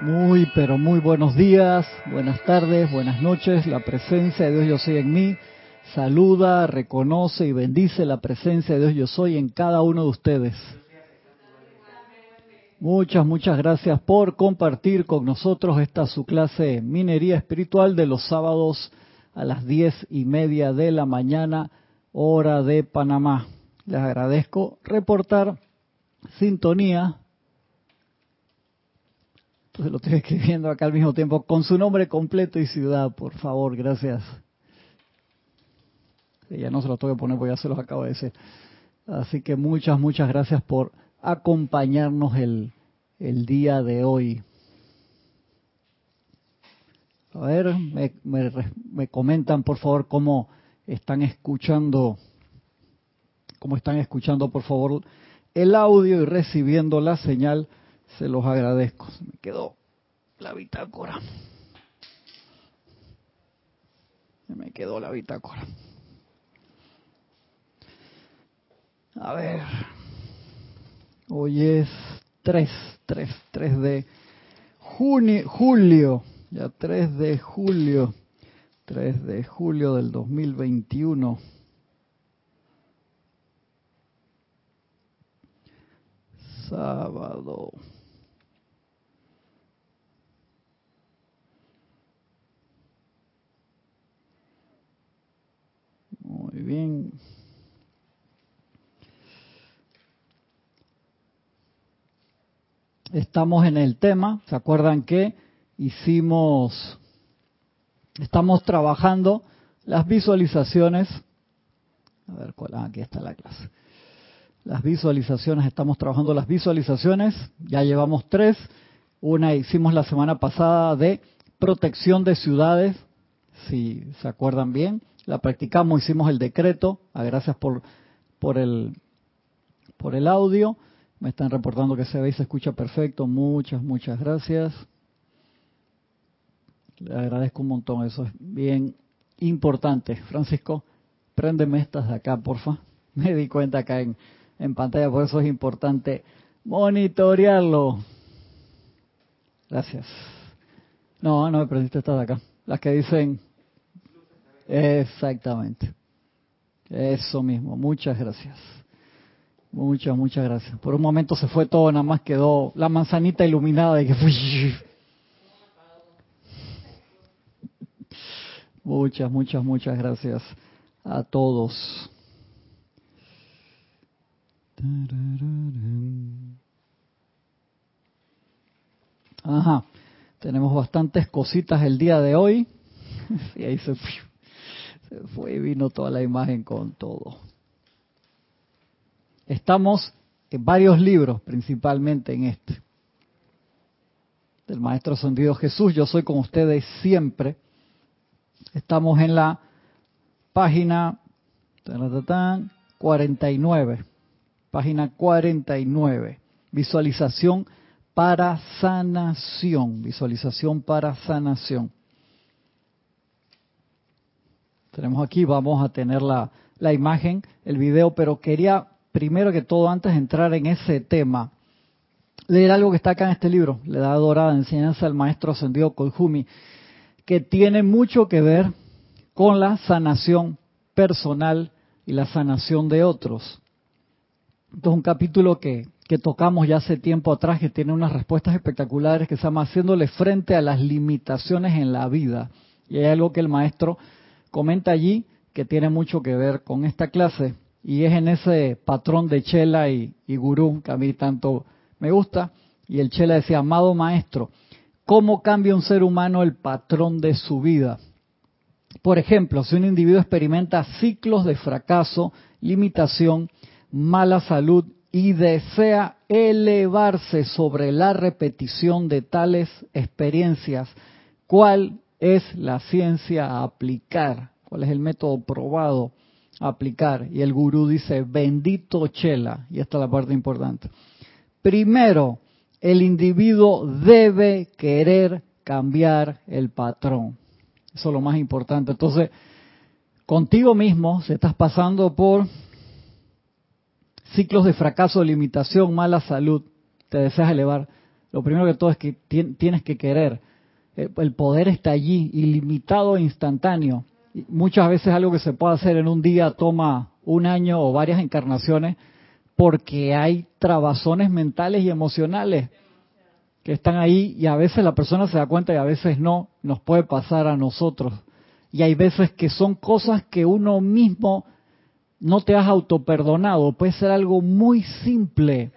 Muy, pero muy buenos días, buenas tardes, buenas noches. La presencia de Dios yo soy en mí. Saluda, reconoce y bendice la presencia de Dios yo soy en cada uno de ustedes. Muchas, muchas gracias por compartir con nosotros esta su clase Minería Espiritual de los sábados a las diez y media de la mañana, hora de Panamá. Les agradezco reportar sintonía entonces lo estoy escribiendo acá al mismo tiempo, con su nombre completo y ciudad, por favor, gracias. ya no se lo tengo que poner porque ya se los acabo de decir. Así que muchas, muchas gracias por acompañarnos el, el día de hoy. A ver, me, me, me, comentan por favor cómo están escuchando, cómo están escuchando por favor el audio y recibiendo la señal se los agradezco. Se me quedó la bitácora. Se me quedó la bitácora. A ver. Hoy es 3, 3, 3 de junio, julio. Ya 3 de julio. 3 de julio del 2021. Sábado. Muy bien. Estamos en el tema, ¿se acuerdan que hicimos, estamos trabajando las visualizaciones? A ver. Ah, aquí está la clase. Las visualizaciones, estamos trabajando las visualizaciones, ya llevamos tres. Una hicimos la semana pasada de protección de ciudades, si se acuerdan bien la practicamos, hicimos el decreto. Ah, gracias por, por, el, por el audio. Me están reportando que se ve y se escucha perfecto. Muchas, muchas gracias. Le agradezco un montón. Eso es bien importante. Francisco, préndeme estas de acá, porfa. Me di cuenta acá en, en pantalla, por eso es importante monitorearlo. Gracias. No, no me prendiste estas de acá. Las que dicen Exactamente. Eso mismo. Muchas gracias. Muchas, muchas gracias. Por un momento se fue todo, nada más quedó la manzanita iluminada de que Muchas, muchas, muchas gracias a todos. Ajá, tenemos bastantes cositas el día de hoy. Y ahí se fue y vino toda la imagen con todo. Estamos en varios libros, principalmente en este. Del Maestro Ascendido Jesús, yo soy con ustedes siempre. Estamos en la página 49. Página 49. Visualización para sanación. Visualización para sanación tenemos aquí, vamos a tener la, la imagen, el video, pero quería primero que todo, antes de entrar en ese tema, leer algo que está acá en este libro, Le da dorada enseñanza al maestro ascendido Koljumi, que tiene mucho que ver con la sanación personal y la sanación de otros. Esto es un capítulo que, que tocamos ya hace tiempo atrás, que tiene unas respuestas espectaculares que se llama Haciéndole frente a las limitaciones en la vida. Y hay algo que el maestro comenta allí que tiene mucho que ver con esta clase y es en ese patrón de Chela y, Gurú que a mí tanto me gusta. Y el Chela decía, amado maestro, ¿cómo cambia un ser humano el patrón de su vida? Por ejemplo, si un individuo experimenta ciclos de fracaso, limitación, mala salud y desea elevarse sobre la repetición de tales experiencias, ¿cuál es la ciencia a aplicar, cuál es el método probado a aplicar. Y el gurú dice, bendito Chela, y esta es la parte importante. Primero, el individuo debe querer cambiar el patrón. Eso es lo más importante. Entonces, contigo mismo, si estás pasando por ciclos de fracaso, limitación, mala salud, te deseas elevar, Lo primero que todo es que tienes que querer. Eh, el poder está allí, ilimitado e instantáneo. Muchas veces algo que se puede hacer en un día toma un año o varias encarnaciones porque hay trabazones mentales y emocionales que están ahí y a veces la persona se da cuenta y a veces no, nos puede pasar a nosotros. Y hay veces que son cosas que uno mismo no te has autoperdonado. Puede ser algo muy simple,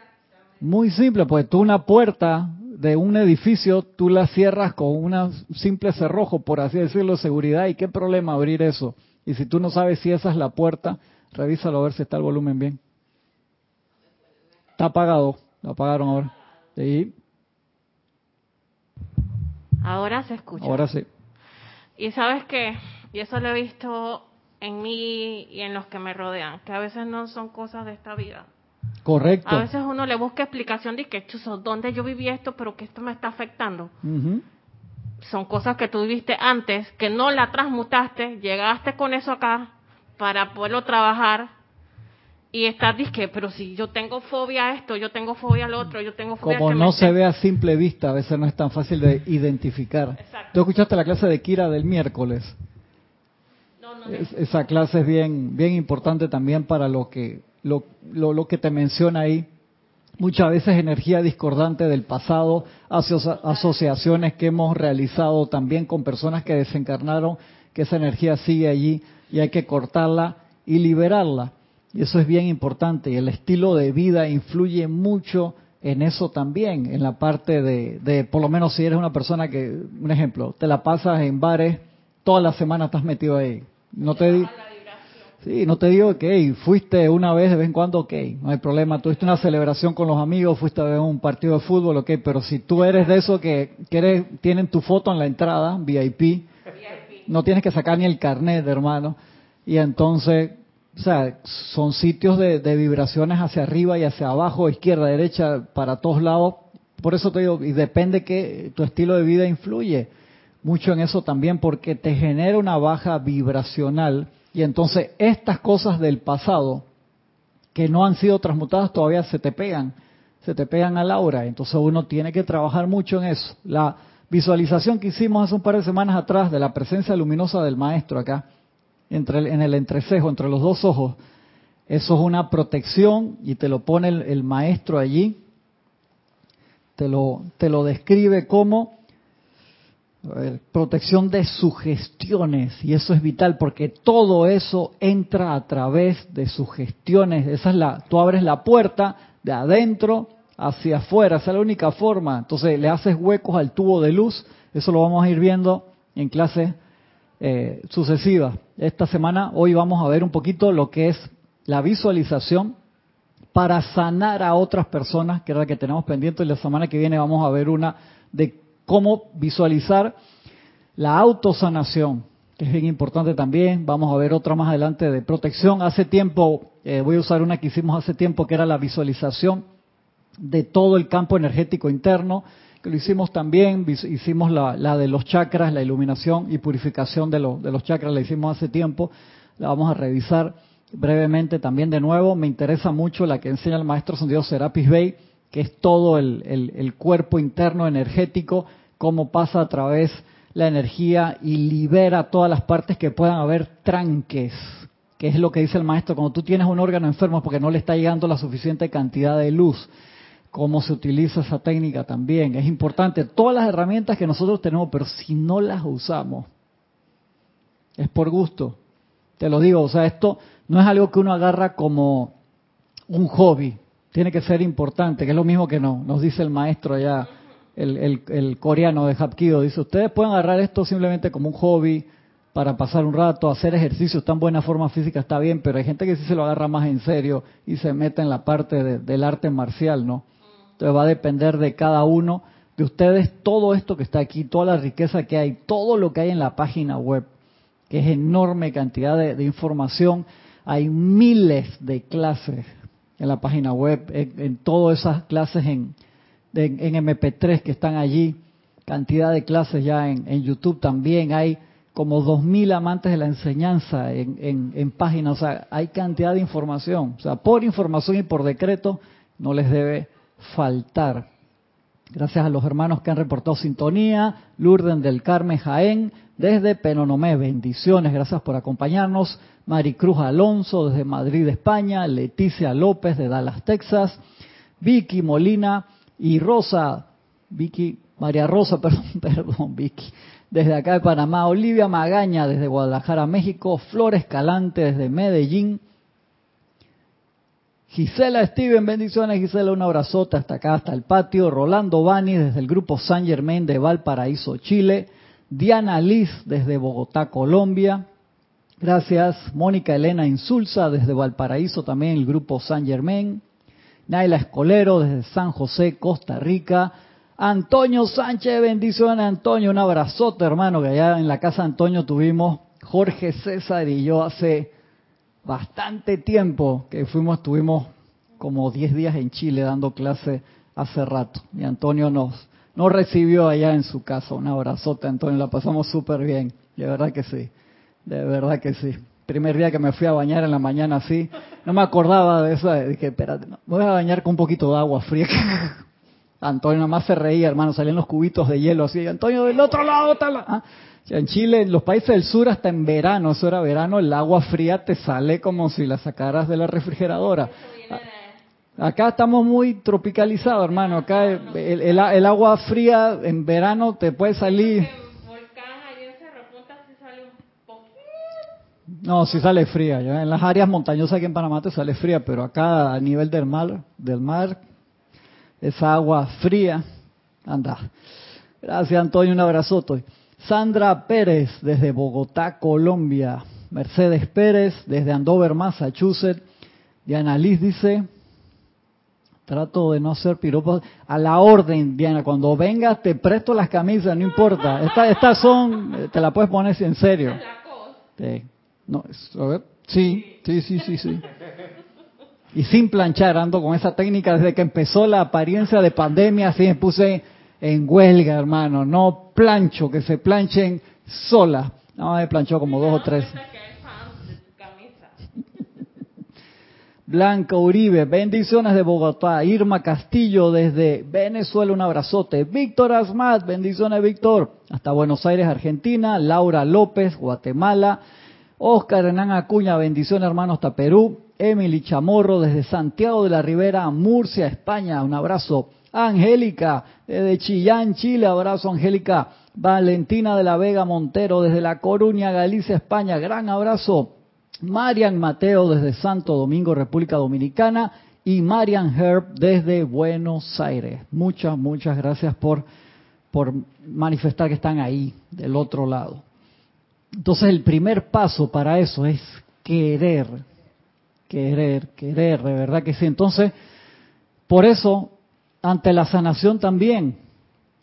muy simple, porque tú una puerta de un edificio, tú la cierras con un simple cerrojo, por así decirlo, de seguridad. ¿Y qué problema abrir eso? Y si tú no sabes si esa es la puerta, revísalo a ver si está el volumen bien. Está apagado, lo apagaron ahora. Sí. Ahora se escucha. Ahora sí. Y sabes qué, y eso lo he visto en mí y en los que me rodean, que a veces no son cosas de esta vida. Correcto. A veces uno le busca explicación de que, chuzo, ¿dónde yo viví esto, pero que esto me está afectando? Son cosas que tú viviste antes, que no la transmutaste, llegaste con eso acá para poderlo trabajar y estás disque, pero si yo tengo fobia a esto, yo tengo fobia al otro, yo tengo fobia Como no se ve a simple vista, a veces no es tan fácil de identificar. Exacto. ¿Tú escuchaste la clase de Kira del miércoles? No, no. esa clase es bien, bien importante también para lo que lo, lo, que te menciona ahí, muchas veces energía discordante del pasado, asociaciones que hemos realizado también con personas que desencarnaron, que esa energía sigue allí y hay que cortarla y liberarla. Y eso es bien importante. Y el estilo de vida influye mucho en eso también, en la parte de, de, por lo menos si eres una persona que, un ejemplo, te la pasas en bares, toda la semana estás metido ahí. No te, Sí, no te digo que fuiste una vez de vez en cuando, ok, no hay problema. Tuviste una celebración con los amigos, fuiste a ver un partido de fútbol, ok, pero si tú eres de eso que, que tienen tu foto en la entrada, VIP, no tienes que sacar ni el carnet, hermano. Y entonces, o sea, son sitios de, de vibraciones hacia arriba y hacia abajo, izquierda, derecha, para todos lados. Por eso te digo, y depende que tu estilo de vida influye mucho en eso también, porque te genera una baja vibracional y entonces estas cosas del pasado que no han sido transmutadas todavía se te pegan, se te pegan a la aura. Entonces uno tiene que trabajar mucho en eso. La visualización que hicimos hace un par de semanas atrás de la presencia luminosa del maestro acá, entre en el entrecejo, entre los dos ojos, eso es una protección y te lo pone el, el maestro allí, te lo, te lo describe como protección de sugestiones y eso es vital porque todo eso entra a través de sugestiones. Esa es la, tú abres la puerta de adentro hacia afuera, esa es la única forma. Entonces le haces huecos al tubo de luz, eso lo vamos a ir viendo en clases eh, sucesivas. Esta semana, hoy vamos a ver un poquito lo que es la visualización para sanar a otras personas, que era la que tenemos pendiente, y la semana que viene vamos a ver una de cómo visualizar la autosanación, que es bien importante también. Vamos a ver otra más adelante de protección. Hace tiempo, eh, voy a usar una que hicimos hace tiempo, que era la visualización de todo el campo energético interno, que lo hicimos también, hicimos la, de los chakras, la iluminación y purificación de, de los chakras, la hicimos hace tiempo, la vamos a revisar brevemente también de nuevo. Me interesa mucho la que enseña el maestro Santiago Serapis Bey, que es todo el cuerpo interno energético cómo pasa a través la energía y libera todas las partes que puedan haber tranques, que es lo que dice el maestro, cuando tú tienes un órgano enfermo porque no le está llegando la suficiente cantidad de luz, cómo se utiliza esa técnica también. Es importante, todas las herramientas que nosotros tenemos, pero si no las usamos, es por gusto. Te lo digo, o sea, esto no es algo que uno agarra como un hobby, tiene que ser importante, que es lo mismo que no, nos dice el maestro allá el, coreano de Hapkido, dice, ustedes pueden agarrar esto simplemente como un hobby para pasar un rato, hacer ejercicio, en buena forma física, está bien, pero hay gente que sí se lo agarra más en serio y se mete en la parte del arte marcial, ¿no? Entonces va a depender de cada uno, de ustedes, todo esto que está aquí, toda la riqueza que hay, todo lo que hay en la página web, que es enorme cantidad de, información, hay miles de clases en la página web, en todas esas clases en, en MP3 que están allí, cantidad de clases ya en, YouTube también, hay como 2.000 amantes de la enseñanza en, en, páginas, o sea, hay cantidad de información, o sea, por información y por decreto no les debe faltar. Gracias a los hermanos que han reportado sintonía. Lourdes del Carmen Jaén, desde Penonomé. Bendiciones, gracias por acompañarnos. Maricruz Alonso, desde Madrid, España. Leticia López, de Dallas, Texas. Vicky Molina y Rosa. Vicky, María Rosa, perdón, perdón, Vicky. Desde acá de Panamá. Olivia Magaña, desde Guadalajara, México. Flores Calante, desde Medellín. Gisela Steven, bendiciones Gisela, un abrazote hasta acá, hasta el patio. Rolando Bani desde el grupo San Germain de Valparaíso, Chile. Diana Liz desde Bogotá, Colombia. Gracias. Mónica Elena Insulza desde Valparaíso, también el grupo San Germain. Naila Escolero desde San José, Costa Rica. Antonio Sánchez, bendiciones Antonio, un abrazote hermano, que allá en la casa de Antonio tuvimos Jorge César y yo hace bastante tiempo que fuimos, estuvimos como 10 días en Chile dando clase hace rato. Y Antonio nos, nos recibió allá en su casa. Un abrazote, Antonio, la pasamos súper bien. De verdad que sí, de verdad que sí. Primer día que me fui a bañar en la mañana así, no me acordaba de eso. Dije, espérate, voy a bañar con un poquito de agua fría. Antonio nada más se reía, hermano, salían los cubitos de hielo así. Antonio, del otro lado la... ¿ah? En Chile, en los países del sur, hasta en verano, eso era verano, el agua fría te sale como si la sacaras de la refrigeradora. Acá estamos muy tropicalizados, hermano. Acá el, agua fría en verano te puede salir. No, sí sale fría. En las áreas montañosas aquí en Panamá te sale fría, pero acá a nivel del mar, del mar, esa agua fría, anda. Gracias, Antonio. Un abrazote. Sandra Pérez desde Bogotá, Colombia. Mercedes Pérez desde Andover, Massachusetts. Diana Liz dice, trato de no hacer piropos. A la orden, Diana, cuando vengas te presto las camisas, no importa. Estas son, te la puedes poner en serio. No, a ver. Sí, sí, sí, sí, sí. Y sin planchar, ando con esa técnica desde que empezó la apariencia de pandemia, así me puse en huelga, hermano. No plancho, que se planchen sola. No, me planchó como dos o tres. Blanca Uribe, bendiciones de Bogotá. Irma Castillo desde Venezuela, un abrazote. Víctor Asmat, bendiciones Víctor. Hasta Buenos Aires, Argentina. Laura López, Guatemala. Oscar Hernán Acuña, bendiciones hermano hasta Perú. Emily Chamorro desde Santiago de la Ribera, Murcia, España, un abrazo. Angélica, desde Chillán, Chile, abrazo Angélica. Valentina de la Vega Montero, desde La Coruña, Galicia, España, gran abrazo. Marian Mateo, desde Santo Domingo, República Dominicana. Y Marian Herb, desde Buenos Aires. Muchas, muchas gracias por, por manifestar que están ahí, del otro lado. Entonces, el primer paso para eso es querer. Querer, querer, de verdad que sí. Entonces, por eso ante la sanación también,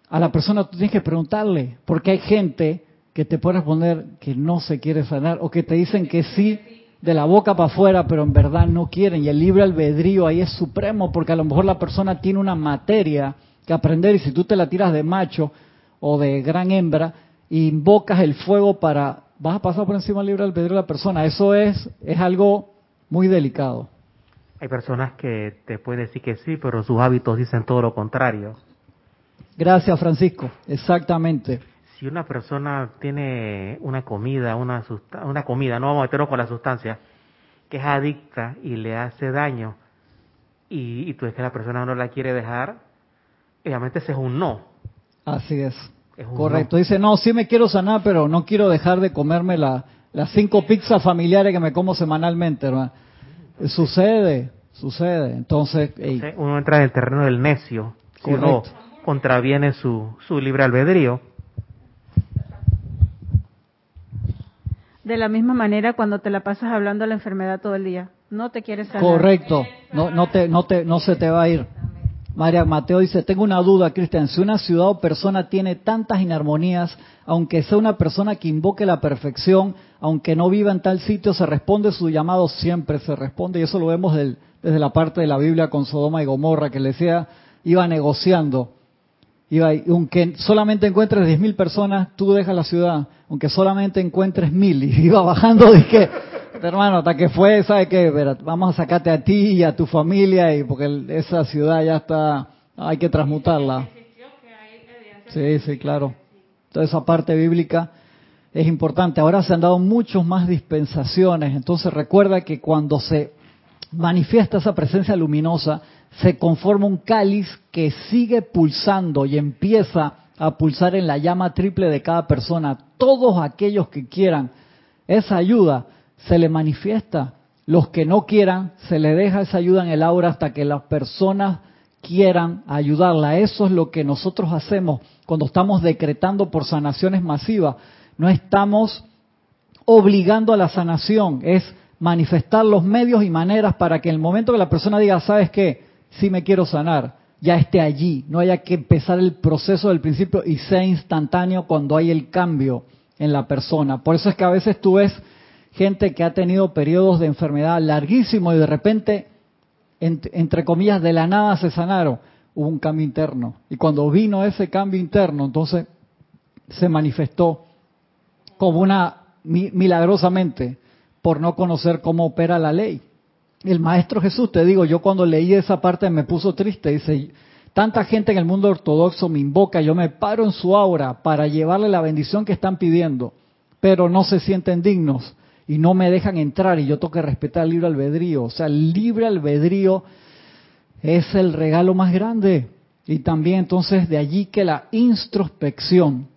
a la persona tú tienes que preguntarle, porque hay gente que te puede responder que no se quiere sanar o que te dicen que sí de la boca para afuera, pero en verdad no quieren. Y el libre albedrío ahí es supremo, porque a lo mejor la persona tiene una materia que aprender y si tú te la tiras de macho o de gran hembra, invocas el fuego para, vas a pasar por encima del libre albedrío de la persona. Eso es, es algo muy delicado. Hay personas que te pueden decir que sí, pero sus hábitos dicen todo lo contrario. Gracias, Francisco. Exactamente. Si una persona tiene una comida, una, una comida, no vamos a meternos con la sustancia, que es adicta y le hace daño, y, tú es que la persona no la quiere dejar, obviamente ese es un no. Así es. Correcto. Dice, no, sí me quiero sanar, pero no quiero dejar de comerme la, las cinco pizzas familiares que me como semanalmente, hermano. Sucede, sucede. Entonces, uno entra en el terreno del necio, si uno contraviene su, su libre albedrío. De la misma manera cuando te la pasas hablando de la enfermedad todo el día, no te quieres sanar. Correcto, no, no, te, no, te, no se te va a ir. María Mateo dice, tengo una duda, Cristian, si una ciudad o persona tiene tantas inarmonías, aunque sea una persona que invoque la perfección, aunque no viva en tal sitio, se responde su llamado, siempre se responde, y eso lo vemos desde la parte de la Biblia con Sodoma y Gomorra, que le decía, iba negociando, iba, aunque solamente encuentres 10.000 personas, tú dejas la ciudad, aunque solamente encuentres mil, y iba bajando, dije, hermano, hasta que fue, ¿sabe qué? Vamos a sacarte a ti y a tu familia, y porque esa ciudad ya está, hay que transmutarla. Sí, sí, claro. Toda esa parte bíblica es importante. Ahora se han dado muchas más dispensaciones, entonces recuerda que cuando se manifiesta esa presencia luminosa, se conforma un cáliz que sigue pulsando y empieza a pulsar en la llama triple de cada persona. Todos aquellos que quieran esa ayuda se le manifiesta. Los que no quieran, se le deja esa ayuda en el aura hasta que las personas quieran ayudarla. Eso es lo que nosotros hacemos cuando estamos decretando por sanaciones masivas. No estamos obligando a la sanación, es manifestar los medios y maneras para que en el momento que la persona diga, ¿sabes qué? Si me quiero sanar, ya esté allí, no haya que empezar el proceso del principio y sea instantáneo cuando hay el cambio en la persona. Por eso es que a veces tú ves gente que ha tenido periodos de enfermedad larguísimos y de repente, entre comillas, de la nada se sanaron. Hubo un cambio interno. Y cuando vino ese cambio interno, entonces se manifestó como una milagrosamente por no conocer cómo opera la ley. El maestro Jesús, te digo, yo cuando leí esa parte me puso triste, dice, tanta gente en el mundo ortodoxo me invoca, yo me paro en su aura para llevarle la bendición que están pidiendo, pero no se sienten dignos y no me dejan entrar y yo tengo que respetar el libre albedrío. O sea, el libre albedrío es el regalo más grande. Y también entonces de allí que la introspección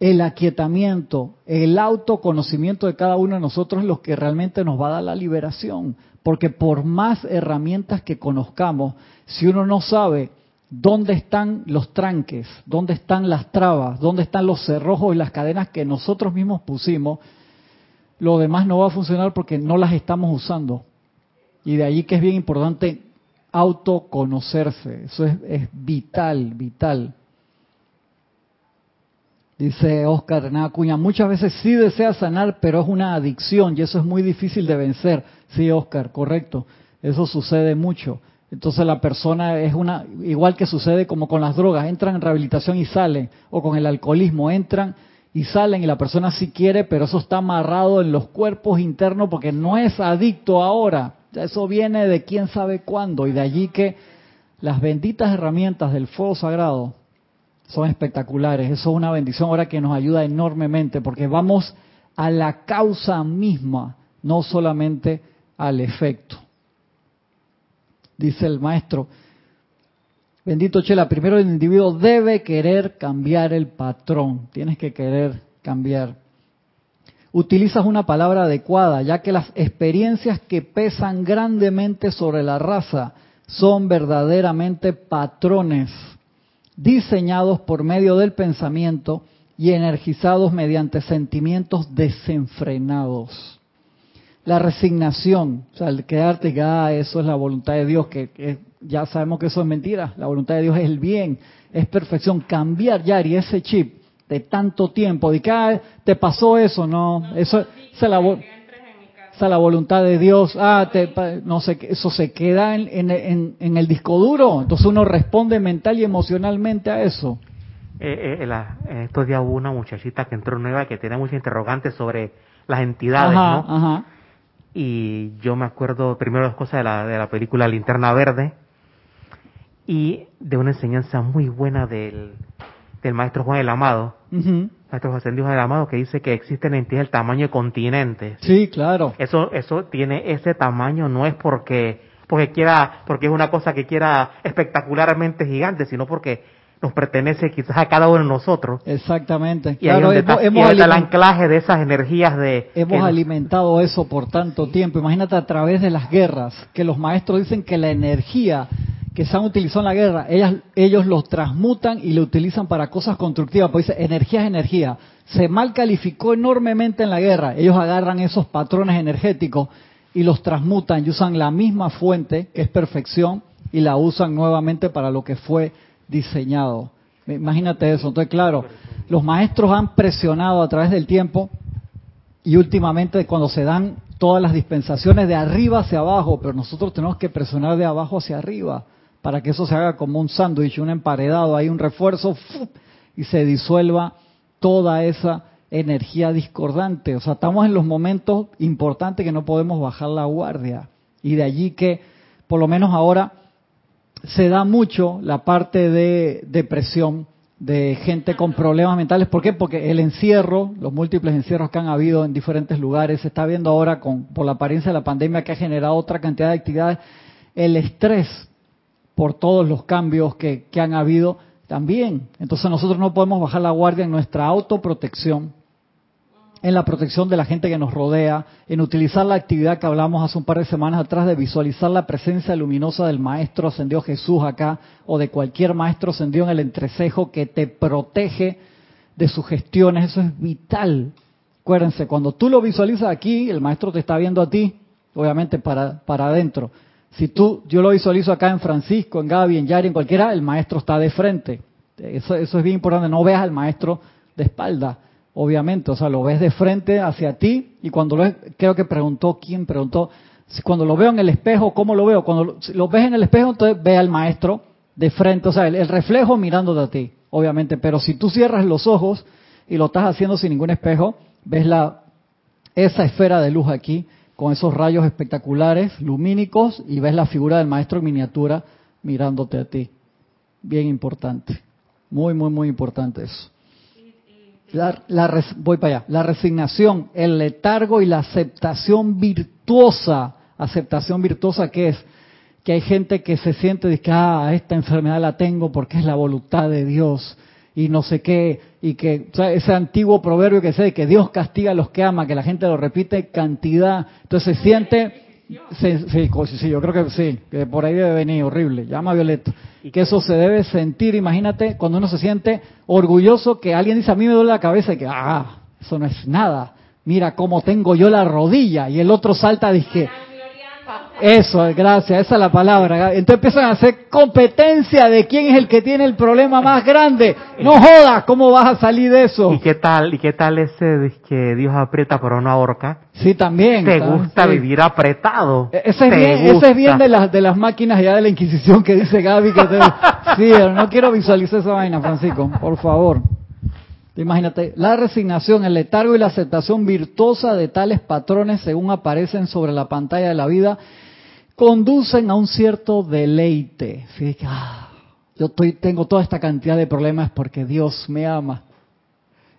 el aquietamiento, el autoconocimiento de cada uno de nosotros es lo que realmente nos va a dar la liberación. Porque por más herramientas que conozcamos, si uno no sabe dónde están los tranques, dónde están las trabas, dónde están los cerrojos y las cadenas que nosotros mismos pusimos, lo demás no va a funcionar porque no las estamos usando. Y de ahí que es bien importante autoconocerse. Eso es, vital, vital. Dice Oscar Renata Cuña, muchas veces sí desea sanar, pero es una adicción y eso es muy difícil de vencer. Sí, Oscar, correcto. Eso sucede mucho. Entonces la persona es una, igual que sucede como con las drogas, entran en rehabilitación y salen, o con el alcoholismo, entran y salen y la persona sí quiere, pero eso está amarrado en los cuerpos internos porque no es adicto ahora. Eso viene de quién sabe cuándo y de allí que las benditas herramientas del fuego sagrado son espectaculares. Eso es una bendición ahora que nos ayuda enormemente porque vamos a la causa misma, no solamente al efecto. Dice el maestro, bendito Chela, primero el individuo debe querer cambiar el patrón, tienes que querer cambiar. Utilizas una palabra adecuada, ya que las experiencias que pesan grandemente sobre la raza son verdaderamente patrones diseñados por medio del pensamiento y energizados mediante sentimientos desenfrenados. La resignación, o sea, el quedarte que ah, eso es la voluntad de Dios, que, ya sabemos que eso es mentira, la voluntad de Dios es el bien, es perfección. Cambiar, ya y ese chip de tanto tiempo, de que ah, te pasó eso, no, eso, es la, la voluntad de Dios, ah, no sé, eso se queda en, en, el disco duro, entonces uno responde mental y emocionalmente a eso. Eh, eh, en estos días hubo una muchachita que entró nueva que tenía muchos interrogantes sobre las entidades, ¿no? Y yo me acuerdo primero dos cosas de la, de la película Linterna Verde y de una enseñanza muy buena del, del maestro Juan el Amado, maestro José Luis el Amado, que dice que existen entidades del tamaño de continentes. Sí, claro. Eso, eso tiene ese tamaño, no es porque, porque quiera, porque es una cosa que quiera espectacularmente gigante, sino porque nos pertenece quizás a cada uno de nosotros. Exactamente. Y claro, hemos, el anclaje de esas energías de... Hemos alimentado eso por tanto tiempo. Imagínate a través de las guerras, que los maestros dicen que la energía que se han utilizado en la guerra, ellas, ellos los transmutan y lo utilizan para cosas constructivas, pues dice, energía es energía. Se mal calificó enormemente en la guerra. Ellos agarran esos patrones energéticos y los transmutan y usan la misma fuente, que es perfección, y la usan nuevamente para lo que fue diseñado. Imagínate eso. Entonces, claro, los maestros han presionado a través del tiempo y últimamente cuando se dan todas las dispensaciones de arriba hacia abajo, pero nosotros tenemos que presionar de abajo hacia arriba para que eso se haga como un sándwich, un emparedado, hay un refuerzo y se disuelva toda esa energía discordante. O sea, estamos en los momentos importantes que no podemos bajar la guardia. Y de allí que, por lo menos ahora, se da mucho la parte de depresión, de gente con problemas mentales. ¿Por qué? Porque el encierro, los múltiples encierros que han habido en diferentes lugares, se está viendo ahora con, por la apariencia de la pandemia que ha generado otra cantidad de actividades, el estrés por todos los cambios que, que han habido también. Entonces nosotros no podemos bajar la guardia en nuestra autoprotección en la protección de la gente que nos rodea, en utilizar la actividad que hablamos hace un par de semanas atrás de visualizar la presencia luminosa del Maestro Ascendió Jesús acá, o de cualquier Maestro Ascendió en el entrecejo que te protege de sus gestiones, eso es vital. Acuérdense, cuando tú lo visualizas aquí, el Maestro te está viendo a ti, obviamente para, para adentro. Si tú, yo lo visualizo acá en Francisco, en Gaby, en Yari, en cualquiera, el Maestro está de frente. Eso, eso es bien importante, no veas al Maestro de espalda obviamente, o sea, lo ves de frente hacia ti y cuando lo creo que preguntó, ¿quién preguntó? Cuando lo veo en el espejo, ¿cómo lo veo? Cuando lo, ves en el espejo, entonces ve al maestro de frente, o sea, el, reflejo mirándote a ti, obviamente, pero si tú cierras los ojos y lo estás haciendo sin ningún espejo, ves la esa esfera de luz aquí con esos rayos espectaculares, lumínicos y ves la figura del maestro en miniatura mirándote a ti. Bien importante. Muy, muy, muy importante eso. La, voy para allá. La resignación, el letargo y la aceptación virtuosa. Aceptación virtuosa que es que hay gente que se siente de que ah, esta enfermedad la tengo porque es la voluntad de Dios y no sé qué y que ese antiguo proverbio que sé que Dios castiga a los que ama, que la gente lo repite cantidad, entonces se siente Sí, sí, yo creo que sí, que por ahí debe venir horrible. Llama a Violeta. Que eso se debe sentir, imagínate, cuando uno se siente orgulloso que alguien dice a mí me duele la cabeza y que, ah, eso no es nada. Mira cómo tengo yo la rodilla. Y el otro salta y dice, eso, gracias, esa es la palabra. Entonces empiezan a hacer competencia de quién es el que tiene el problema más grande. No jodas, ¿cómo vas a salir de eso? ¿Y qué tal, y qué tal ese que Dios aprieta pero no ahorca? Sí, también. ¿Te gusta vivir apretado? E-, ese es, bien, ese es bien de las, de las máquinas ya de la Inquisición que dice Gaby que te... Sí, no quiero visualizar esa vaina, Francisco, por favor. Imagínate, la resignación, el letargo y la aceptación virtuosa de tales patrones según aparecen sobre la pantalla de la vida conducen a un cierto deleite. Ah, yo estoy, tengo toda esta cantidad de problemas porque Dios me ama.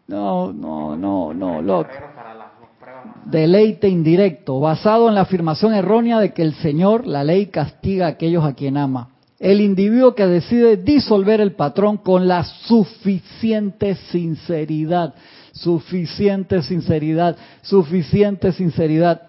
No, no, no, no, loco. Deleite indirecto, basado en la afirmación errónea de que el Señor, la ley, castiga a aquellos a quien ama el individuo que decide disolver el patrón con la suficiente sinceridad, suficiente sinceridad, suficiente sinceridad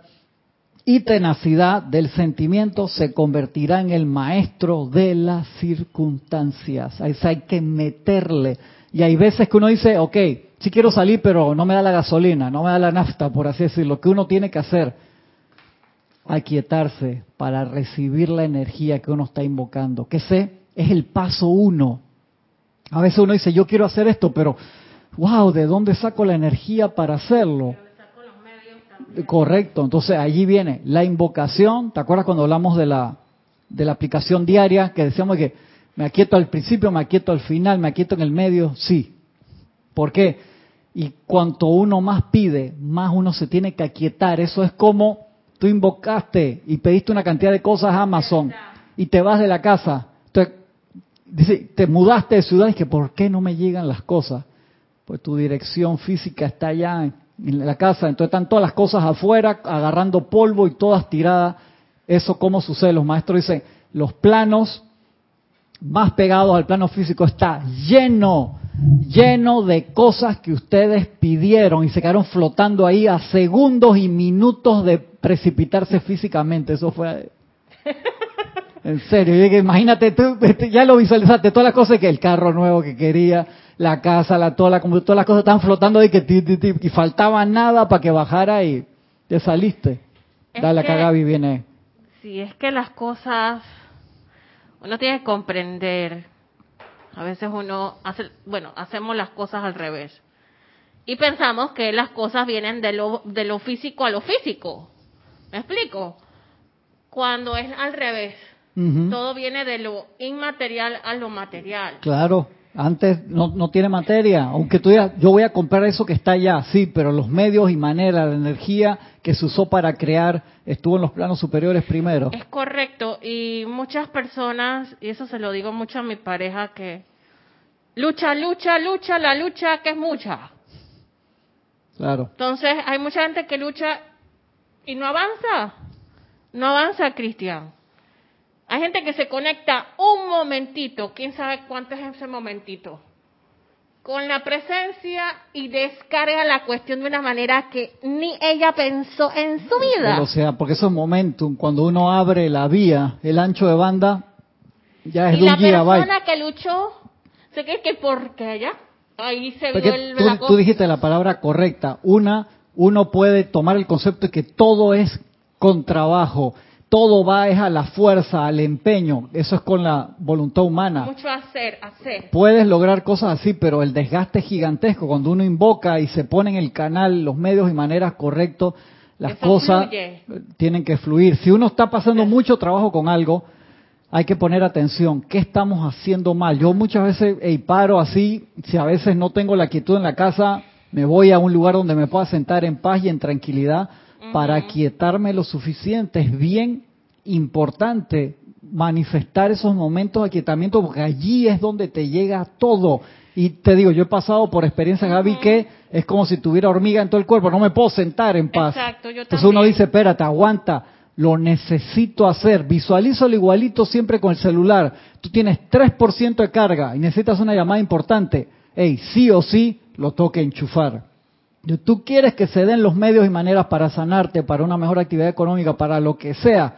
y tenacidad del sentimiento se convertirá en el maestro de las circunstancias. Hay que meterle. Y hay veces que uno dice, ok, sí quiero salir, pero no me da la gasolina, no me da la nafta, por así decirlo. Lo que uno tiene que hacer aquietarse para recibir la energía que uno está invocando. Que sé, es el paso uno. A veces uno dice, yo quiero hacer esto, pero, wow, ¿de dónde saco la energía para hacerlo? Correcto, entonces allí viene la invocación. ¿Te acuerdas cuando hablamos de la, de la aplicación diaria que decíamos que me aquieto al principio, me aquieto al final, me aquieto en el medio? Sí. ¿Por qué? Y cuanto uno más pide, más uno se tiene que aquietar. Eso es como tú invocaste y pediste una cantidad de cosas a Amazon y te vas de la casa, te mudaste de ciudad y que ¿por qué no me llegan las cosas? Pues tu dirección física está allá en la casa, entonces están todas las cosas afuera agarrando polvo y todas tiradas. Eso cómo sucede, los maestros dicen, los planos más pegados al plano físico está lleno lleno de cosas que ustedes pidieron y se quedaron flotando ahí a segundos y minutos de precipitarse físicamente. Eso fue... En serio, imagínate tú, este, ya lo visualizaste, todas las cosas que el carro nuevo que quería, la casa, la toda la todas las cosas estaban flotando ahí que y faltaba nada para que bajara y te saliste. Dale, acá Gaby viene. Si es que las cosas, uno tiene que comprender a veces uno hace, bueno, hacemos las cosas al revés. Y pensamos que las cosas vienen de lo, de lo físico a lo físico. ¿Me explico? Cuando es al revés. Todo viene de lo inmaterial a lo material. Claro. Antes no, no tiene materia, aunque tú digas, yo voy a comprar eso que está allá, sí, pero los medios y manera, la energía que se usó para crear estuvo en los planos superiores primero. Es correcto, y muchas personas, y eso se lo digo mucho a mi pareja, que lucha, lucha, lucha, la lucha que es mucha. Claro. Entonces, hay mucha gente que lucha y no avanza. No avanza, Cristian. Hay gente que se conecta un momentito, quién sabe cuánto es ese momentito, con la presencia y descarga la cuestión de una manera que ni ella pensó en su vida. O sea, porque eso es momentum. Cuando uno abre la vía, el ancho de banda, ya es y de un la gigabyte. persona que luchó, se cree que porque ella, ahí se Porque vio el tú, la tú dijiste la palabra correcta. Una, uno puede tomar el concepto de que todo es con trabajo, todo va es a la fuerza, al empeño. Eso es con la voluntad humana. mucho hacer, hacer. Puedes lograr cosas así, pero el desgaste es gigantesco. Cuando uno invoca y se pone en el canal los medios y maneras correctos, las Eso cosas fluye. tienen que fluir. Si uno está pasando mucho trabajo con algo, hay que poner atención. ¿Qué estamos haciendo mal? Yo muchas veces ey, paro así, si a veces no tengo la quietud en la casa, me voy a un lugar donde me pueda sentar en paz y en tranquilidad para aquietarme lo suficiente. Es bien importante manifestar esos momentos de aquietamiento porque allí es donde te llega todo. Y te digo, yo he pasado por experiencias, Gaby, que es como si tuviera hormiga en todo el cuerpo, no me puedo sentar en paz. Exacto, yo Entonces uno dice, espérate, aguanta, lo necesito hacer. Visualízalo igualito siempre con el celular. Tú tienes 3% de carga y necesitas una llamada importante. Ey, sí o sí, lo toque enchufar. Tú quieres que se den los medios y maneras para sanarte, para una mejor actividad económica, para lo que sea.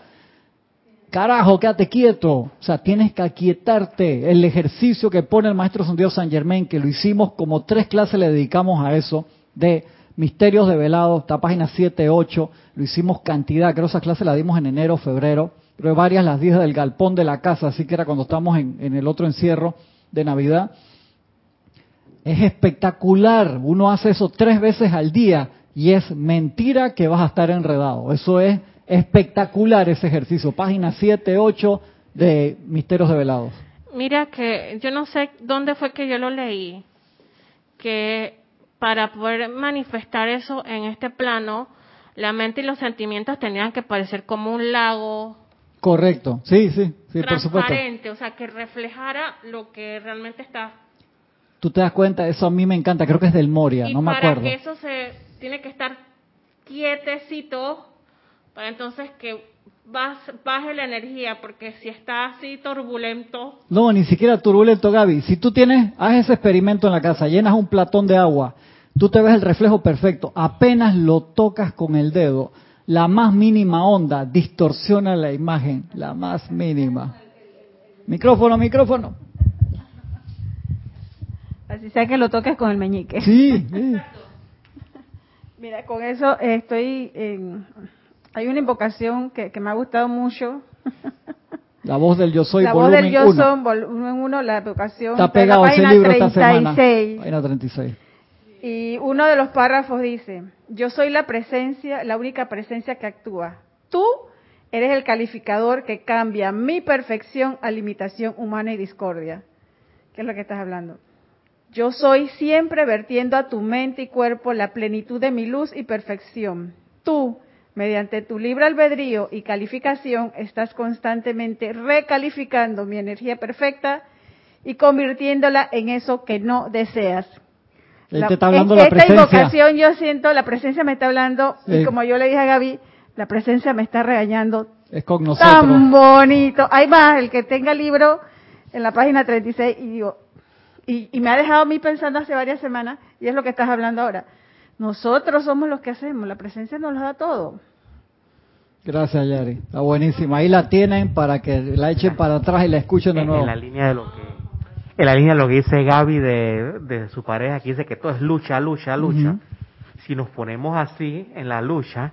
Carajo, quédate quieto. O sea, tienes que aquietarte. El ejercicio que pone el maestro Santiago San Germain, que lo hicimos como tres clases, le dedicamos a eso, de misterios develados, está página 7, 8, lo hicimos cantidad, creo esas clases las dimos en enero, febrero, pero varias las dije del galpón de la casa, así que era cuando estábamos en, en el otro encierro de Navidad. Es espectacular, uno hace eso tres veces al día y es mentira que vas a estar enredado. Eso es espectacular ese ejercicio. Página 7, 8 de Misterios Develados. Mira que yo no sé dónde fue que yo lo leí, que para poder manifestar eso en este plano, la mente y los sentimientos tenían que parecer como un lago Correcto, sí, sí, sí, por supuesto. transparente, o sea, que reflejara lo que realmente está. Tú te das cuenta, eso a mí me encanta, creo que es del Moria, y no me para acuerdo. que eso se tiene que estar quietecito, para entonces que baje la energía, porque si está así turbulento, No, ni siquiera turbulento, Gaby. Si tú tienes, haz ese experimento en la casa, llenas un platón de agua, tú te ves el reflejo perfecto, apenas lo tocas con el dedo, la más mínima onda distorsiona la imagen, la más mínima. Micrófono, micrófono. Así sea que lo toques con el meñique. Sí, sí. Mira, con eso eh, estoy en... Hay una invocación que, que me ha gustado mucho. La voz del yo soy, la voz del yo 1. soy, volumen 1, la invocación Está pegado ese libro esta semana. 36. Página 36. Y uno de los párrafos dice, yo soy la presencia, la única presencia que actúa. Tú eres el calificador que cambia mi perfección a limitación humana y discordia. ¿Qué es lo que estás hablando? Yo soy siempre vertiendo a tu mente y cuerpo la plenitud de mi luz y perfección. Tú, mediante tu libre albedrío y calificación, estás constantemente recalificando mi energía perfecta y convirtiéndola en eso que no deseas. Él te está hablando en la esta presencia. invocación yo siento, la presencia me está hablando, Sí. y como yo le dije a Gaby, la presencia me está regañando Es con nosotros. tan bonito. Hay más, el que tenga el libro en la página 36 y digo, y, y me ha dejado a mí pensando hace varias semanas, y es lo que estás hablando ahora. Nosotros somos los que hacemos, la presencia nos lo da todo. Gracias, Yari. Está buenísima. Ahí la tienen para que la echen para atrás y la escuchen de en, nuevo. en la línea de lo que en la línea de lo que dice Gaby de, de su pareja que dice que todo es lucha lucha lucha si nos ponemos así en la lucha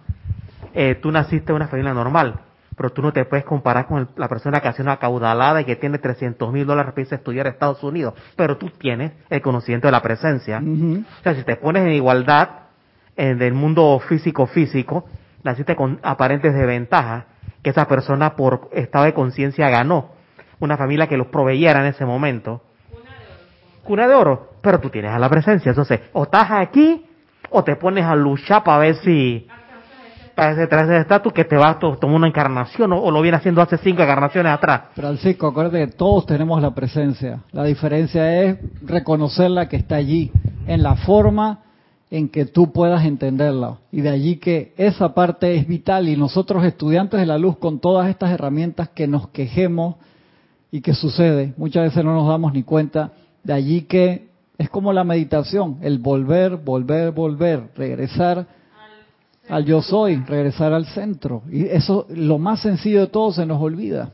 eh, tú naciste en una familia normal pero tú no te puedes comparar con el- la persona que hace una caudalada y que tiene 300 mil dólares para irse a estudiar a Estados Unidos pero tú tienes el conocimiento de la presencia. O sea si te pones en igualdad en del mundo físico físico naciste con aparentes desventajas que esa persona por estado de conciencia ganó. Una familia que los proveyera en ese momento. Cuna de oro, pero tú tienes a la presencia. Entonces, o estás aquí o te pones a luchar para ver si para ese estatus que te va a tomar una encarnación o, lo viene haciendo hace cinco encarnaciones atrás. Francisco, acuérdate que todos tenemos la presencia. La diferencia es reconocerla que está allí, en la forma en que tú puedas entenderla. Y de allí que esa parte es vital y nosotros estudiantes de la luz con todas estas herramientas que nos quejemos y que sucede, muchas veces no nos damos ni cuenta, de allí que es como la meditación, el volver, volver, volver, regresar al yo soy, regresar al centro. Y eso, lo más sencillo de todo, se nos olvida.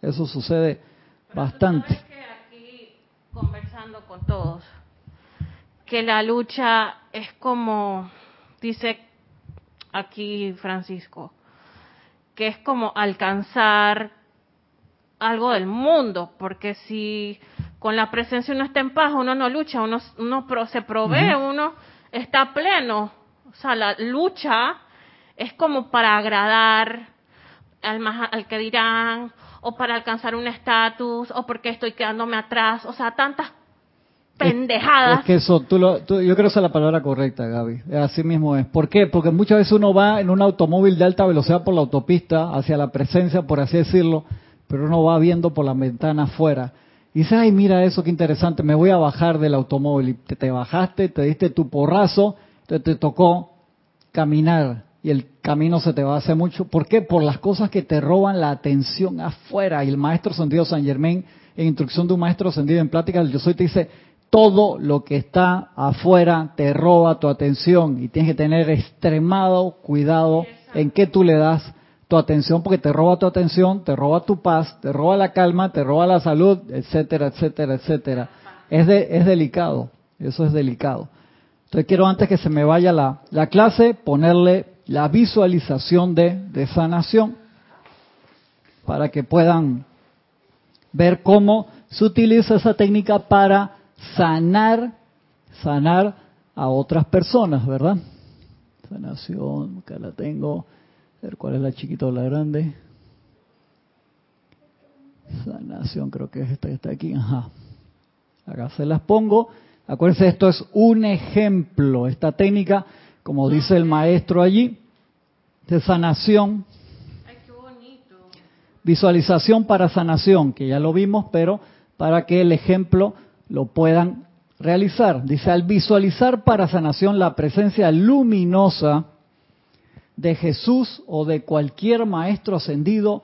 Eso sucede bastante. que aquí, conversando con todos, que la lucha es como, dice aquí Francisco, que es como alcanzar algo del mundo, porque si con la presencia uno está en paz, uno no lucha, uno, uno se provee, uno está pleno. O sea, la lucha es como para agradar al, al que dirán, o para alcanzar un estatus, o porque estoy quedándome atrás, o sea, tantas pendejadas. Es, que eso, tú lo, yo creo que esa es la palabra correcta, Gaby. Así mismo es. ¿Por qué? Porque muchas veces uno va en un automóvil de alta velocidad por la autopista, hacia la presencia, por así decirlo, pero uno va viendo por la ventana afuera. Y dice, ay, mira eso, qué interesante, me voy a bajar del automóvil. Y te, te bajaste, te diste tu porrazo, te, te tocó caminar y el camino se te va a hacer mucho. ¿Por qué? Por las cosas que te roban la atención afuera. Y el maestro sentido San Germain, en instrucción de un maestro sentido en plática del Yo Soy, te dice, todo lo que está afuera te roba tu atención y tienes que tener extremado cuidado en qué tú le das tu atención porque te roba tu atención, te roba tu paz, te roba la calma, te roba la salud, etcétera, etcétera, etcétera. Es, de, es delicado, eso es delicado. Entonces quiero antes que se me vaya la, la clase ponerle la visualización de, de sanación para que puedan ver cómo se utiliza esa técnica para sanar, sanar a otras personas, ¿verdad? Sanación, acá la tengo. A ver cuál es la chiquita o la grande. Sanación, creo que es esta que está aquí. Ajá. Acá se las pongo. Acuérdense, esto es un ejemplo. Esta técnica, como dice el maestro allí, de sanación. Ay, qué bonito. Visualización para sanación, que ya lo vimos, pero para que el ejemplo lo puedan realizar. Dice, al visualizar para sanación la presencia luminosa de Jesús o de cualquier maestro ascendido,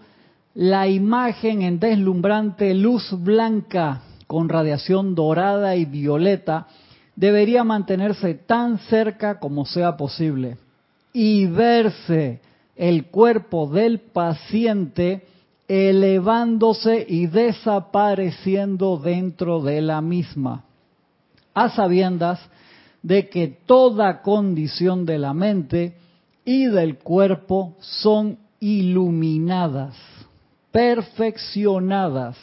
la imagen en deslumbrante luz blanca con radiación dorada y violeta debería mantenerse tan cerca como sea posible y verse el cuerpo del paciente elevándose y desapareciendo dentro de la misma, a sabiendas de que toda condición de la mente y del cuerpo son iluminadas, perfeccionadas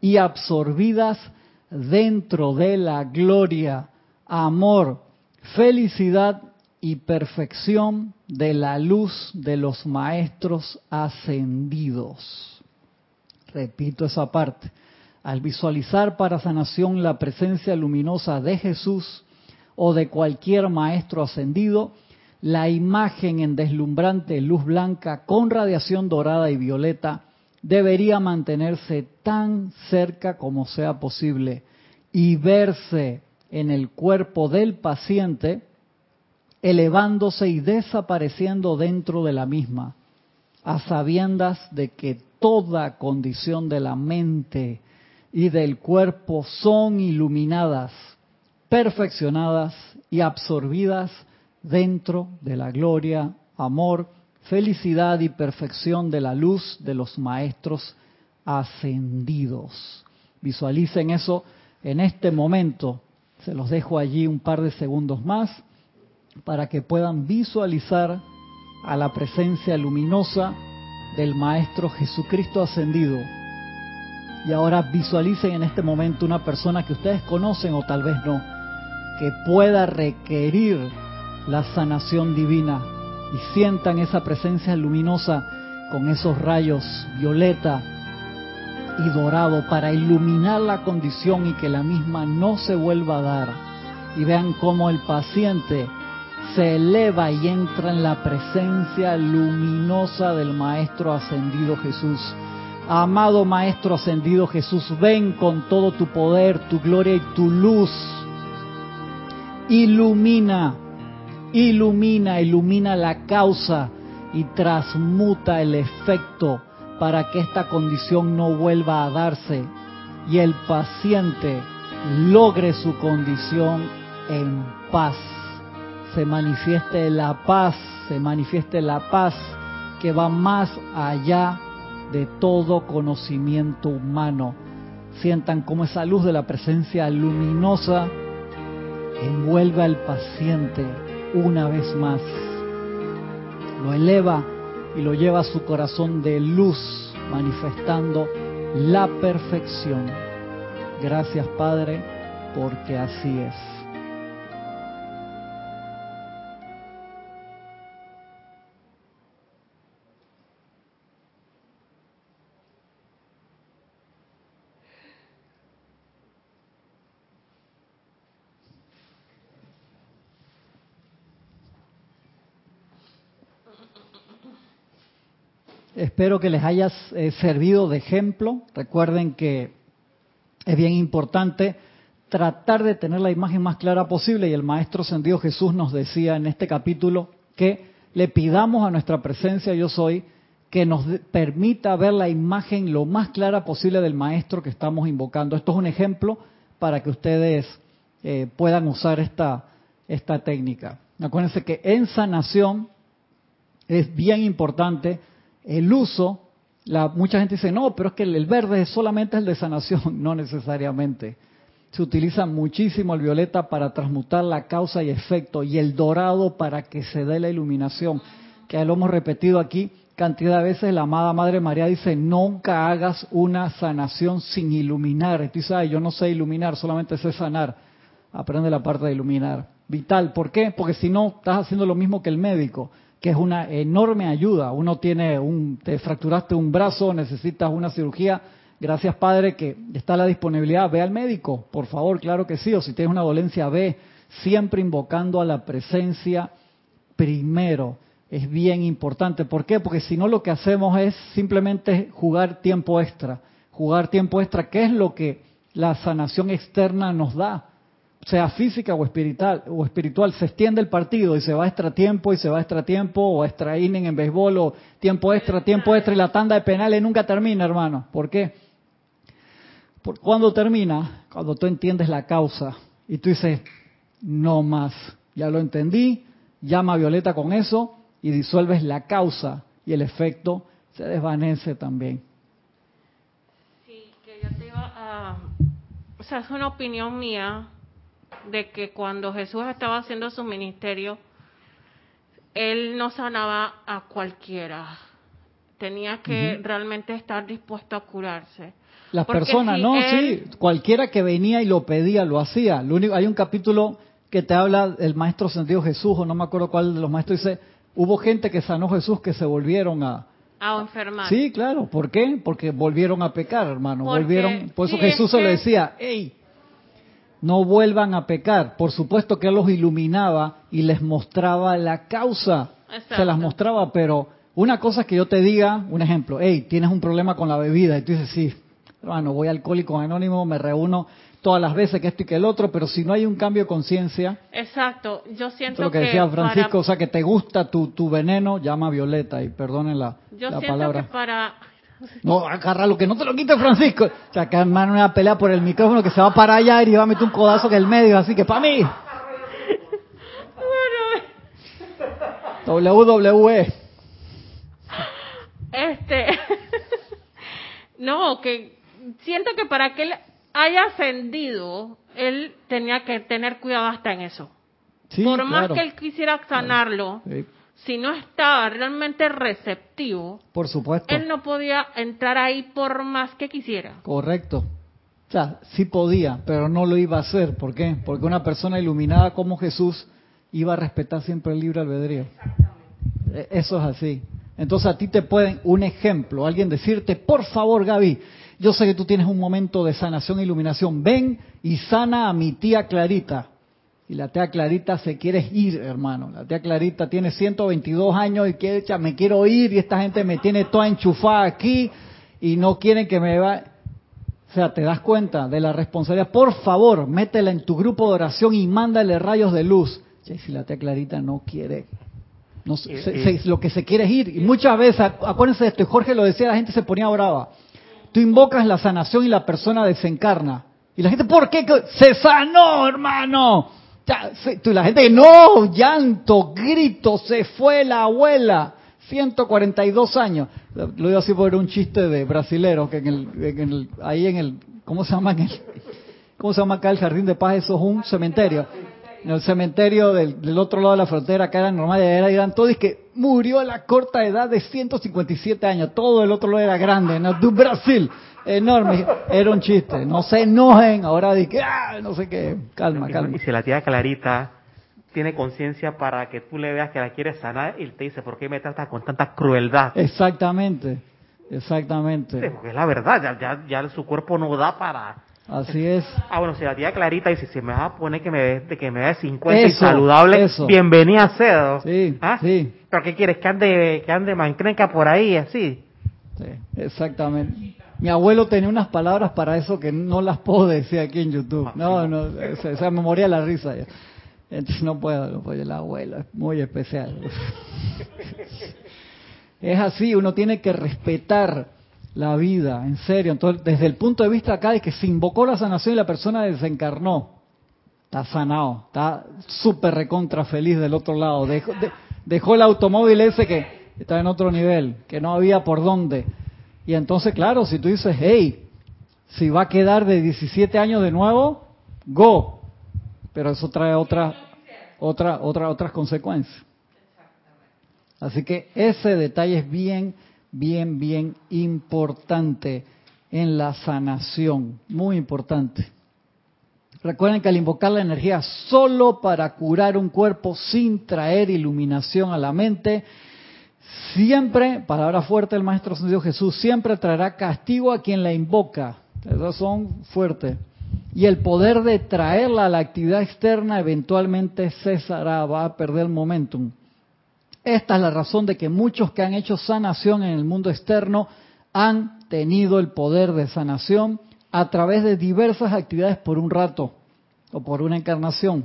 y absorbidas dentro de la gloria, amor, felicidad y perfección de la luz de los maestros ascendidos. Repito esa parte. Al visualizar para sanación la presencia luminosa de Jesús o de cualquier maestro ascendido, la imagen en deslumbrante luz blanca con radiación dorada y violeta debería mantenerse tan cerca como sea posible y verse en el cuerpo del paciente elevándose y desapareciendo dentro de la misma, a sabiendas de que toda condición de la mente y del cuerpo son iluminadas, perfeccionadas y absorbidas dentro de la gloria, amor, felicidad y perfección de la luz de los maestros ascendidos. Visualicen eso en este momento. Se los dejo allí un par de segundos más para que puedan visualizar a la presencia luminosa del Maestro Jesucristo ascendido. Y ahora visualicen en este momento una persona que ustedes conocen o tal vez no, que pueda requerir la sanación divina y sientan esa presencia luminosa con esos rayos violeta y dorado para iluminar la condición y que la misma no se vuelva a dar. Y vean cómo el paciente se eleva y entra en la presencia luminosa del Maestro Ascendido Jesús. Amado Maestro Ascendido Jesús, ven con todo tu poder, tu gloria y tu luz. Ilumina, ilumina, ilumina la causa y transmuta el efecto para que esta condición no vuelva a darse y el paciente logre su condición en paz. Se manifieste la paz, se manifieste la paz que va más allá de todo conocimiento humano. Sientan como esa luz de la presencia luminosa envuelve al paciente una vez más. Lo eleva y lo lleva a su corazón de luz, manifestando la perfección. Gracias Padre, porque así es. Espero que les haya eh, servido de ejemplo. Recuerden que es bien importante tratar de tener la imagen más clara posible y el Maestro Ascendido Jesús nos decía en este capítulo que le pidamos a nuestra presencia yo soy que nos permita ver la imagen lo más clara posible del Maestro que estamos invocando. Esto es un ejemplo para que ustedes eh, puedan usar esta, esta técnica. Acuérdense que en sanación es bien importante el uso, la, mucha gente dice, no, pero es que el, verde solamente es el de sanación, no necesariamente. Se utiliza muchísimo el violeta para transmutar la causa y efecto y el dorado para que se dé la iluminación, que lo hemos repetido aquí cantidad de veces. La amada Madre María dice, nunca hagas una sanación sin iluminar. Y tú dices, yo no sé iluminar, solamente sé sanar. Aprende la parte de iluminar. Vital, ¿por qué? Porque si no, estás haciendo lo mismo que el médico que es una enorme ayuda. Uno tiene un, te fracturaste un brazo, necesitas una cirugía. Gracias, Padre, que está la disponibilidad. Ve al médico, por favor, claro que sí. O si tienes una dolencia, ve. Siempre invocando a la presencia primero. Es bien importante. ¿Por qué? Porque si no, lo que hacemos es simplemente jugar tiempo extra. Jugar tiempo extra, ¿qué es lo que la sanación externa nos da? Sea física o espiritual, o espiritual, se extiende el partido y se va tiempo y se va tiempo o extra inning en béisbol o tiempo extra, tiempo extra y la tanda de penales nunca termina, hermano. ¿Por qué? Porque cuando termina, cuando tú entiendes la causa y tú dices, no más, ya lo entendí, llama a Violeta con eso y disuelves la causa y el efecto se desvanece también. Sí, que yo te iba a... O sea, es una opinión mía, de que cuando Jesús estaba haciendo su ministerio, él no sanaba a cualquiera. Tenía que realmente estar dispuesto a curarse. Las personas, no, sí, cualquiera que venía y lo pedía, lo hacía. Lo único, hay un capítulo que te habla del maestro sentido Jesús, o no me acuerdo cuál de los maestros dice, hubo gente que sanó Jesús que se volvieron a, a enfermar. Sí, claro. ¿Por qué? Porque volvieron a pecar, hermano. volvieron. Por eso Jesús se le decía, hey, no vuelvan a pecar. Por supuesto que Él los iluminaba y les mostraba la causa. Se las mostraba, pero una cosa es que yo te diga, un ejemplo, hey, tienes un problema con la bebida, y tú dices, sí, hermano, voy a alcohólico anónimo, me reúno todas las veces que esto y que el otro, pero si no hay un cambio de conciencia. Exacto, yo siento lo que, decía Francisco, o sea, que te gusta tu, tu veneno, llama a Violeta y perdonen la, yo siento Que para no, lo que no te lo quite Francisco. O sea, que hermano una pelea por el micrófono que se va para allá y va a meter un codazo que el medio, así que para mí. WWE. Este. no, que siento que para que él haya ascendido, él tenía que tener cuidado hasta en eso. por más que él quisiera sanarlo, si no estaba realmente receptivo, por supuesto, él no podía entrar ahí por más que quisiera. Correcto. O sea, sí podía, pero no lo iba a hacer. ¿Por qué? Porque una persona iluminada como Jesús iba a respetar siempre el libre albedrío. E, eso es así. Entonces a ti te pueden, un ejemplo, alguien decirte, por favor Gaby, yo sé que tú tienes un momento de sanación e iluminación, ven y sana a mi tía Clarita. Y la tía Clarita se quiere ir, hermano. La tía Clarita tiene 122 años y quiere, me quiero ir y esta gente me tiene toda enchufada aquí y no quieren que me vaya. O sea, te das cuenta de la responsabilidad. Por favor, métela en tu grupo de oración y mándale rayos de luz. si la tía Clarita no quiere, no, lo que se quiere es ir. Y muchas veces, acuérdense de esto, Jorge lo decía, la gente se ponía brava. Tú invocas la sanación y la persona desencarna. Y la gente, ¿por qué? Se sanó, hermano. Y la gente, no, llanto, grito, se fue la abuela. 142 años. Lo digo así por un chiste de brasilero, que en el, ahí en el, ¿cómo se llama? ¿Cómo se llama acá el Jardín de Paz? Eso es un cementerio. En el cementerio del, otro lado de la frontera, acá era normal, era, eran todos que murió a la corta edad de 157 años. Todo el otro lado era grande, ¿no? De Brasil enorme. Era un chiste. No se enojen. Ahora dije, ah, no sé qué. Calma, calma. Y si la tía Clarita tiene conciencia para que tú le veas que la quieres sanar y te dice, ¿por qué me tratas con tanta crueldad? Exactamente. Exactamente. porque es la verdad, ya, ya, su cuerpo no da para... Así es. Ah, bueno, si la tía Clarita dice, si me vas a poner que me ve, que me ve 50 y saludable, bienvenida sea. Sí, ¿Ah? sí. ¿Pero qué quieres? Que ande, que ande mancrenca por ahí, así. Sí, exactamente. Mi abuelo tenía unas palabras para eso que no las puedo decir aquí en YouTube. Ah, no, no, o sea, me moría la risa. Ya. Entonces no puedo, no puedo. El abuelo es muy especial. es así, uno tiene que respetar la vida, en serio. Entonces, desde el punto de vista acá de que se invocó la sanación y la persona desencarnó, está sanado, está súper recontra feliz del otro lado. Dejó, dejó el automóvil ese que está en otro nivel, que no había por dónde y entonces, claro, si tú dices, hey, si va a quedar de 17 años de nuevo, go. Pero eso trae otra, otra, otra, otras consecuencias. Así que ese detalle es bien, bien, bien importante en la sanación, muy importante. Recuerden que al invocar la energía solo para curar un cuerpo sin traer iluminación a la mente, Siempre, palabra fuerte del Maestro Señor Jesús, siempre traerá castigo a quien la invoca. Esas son fuertes. Y el poder de traerla a la actividad externa eventualmente cesará, va a perder momentum. Esta es la razón de que muchos que han hecho sanación en el mundo externo han tenido el poder de sanación a través de diversas actividades por un rato o por una encarnación.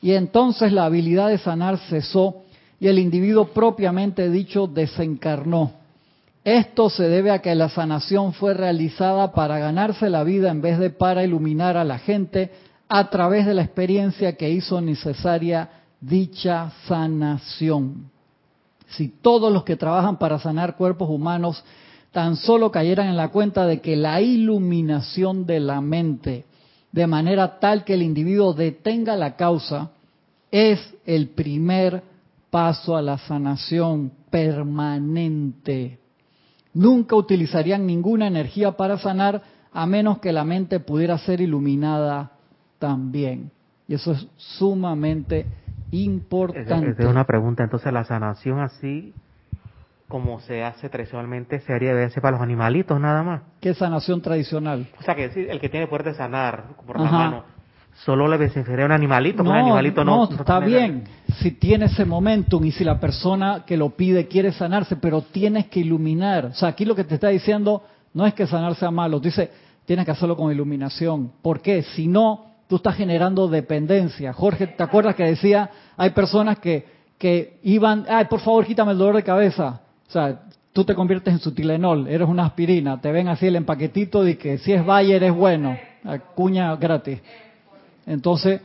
Y entonces la habilidad de sanar cesó y el individuo propiamente dicho desencarnó. Esto se debe a que la sanación fue realizada para ganarse la vida en vez de para iluminar a la gente a través de la experiencia que hizo necesaria dicha sanación. Si todos los que trabajan para sanar cuerpos humanos tan solo cayeran en la cuenta de que la iluminación de la mente, de manera tal que el individuo detenga la causa, es el primer paso a la sanación permanente. Nunca utilizarían ninguna energía para sanar a menos que la mente pudiera ser iluminada también. Y eso es sumamente importante. Es una pregunta, entonces la sanación así como se hace tradicionalmente se haría de para los animalitos nada más. ¿Qué sanación tradicional? O sea, que el que tiene poder de sanar por la mano solo le beneficiaría a un animalito, no, un animalito no. No, está bien, si tiene ese momentum y si la persona que lo pide quiere sanarse, pero tienes que iluminar. O sea, aquí lo que te está diciendo no es que sanar sea malo, dice, tienes que hacerlo con iluminación. ¿Por qué? Si no, tú estás generando dependencia. Jorge, ¿te acuerdas que decía, hay personas que, que iban, ay, por favor, quítame el dolor de cabeza? O sea, tú te conviertes en su Tilenol, eres una aspirina, te ven así el empaquetito de que si es Bayer es bueno, cuña gratis. Entonces,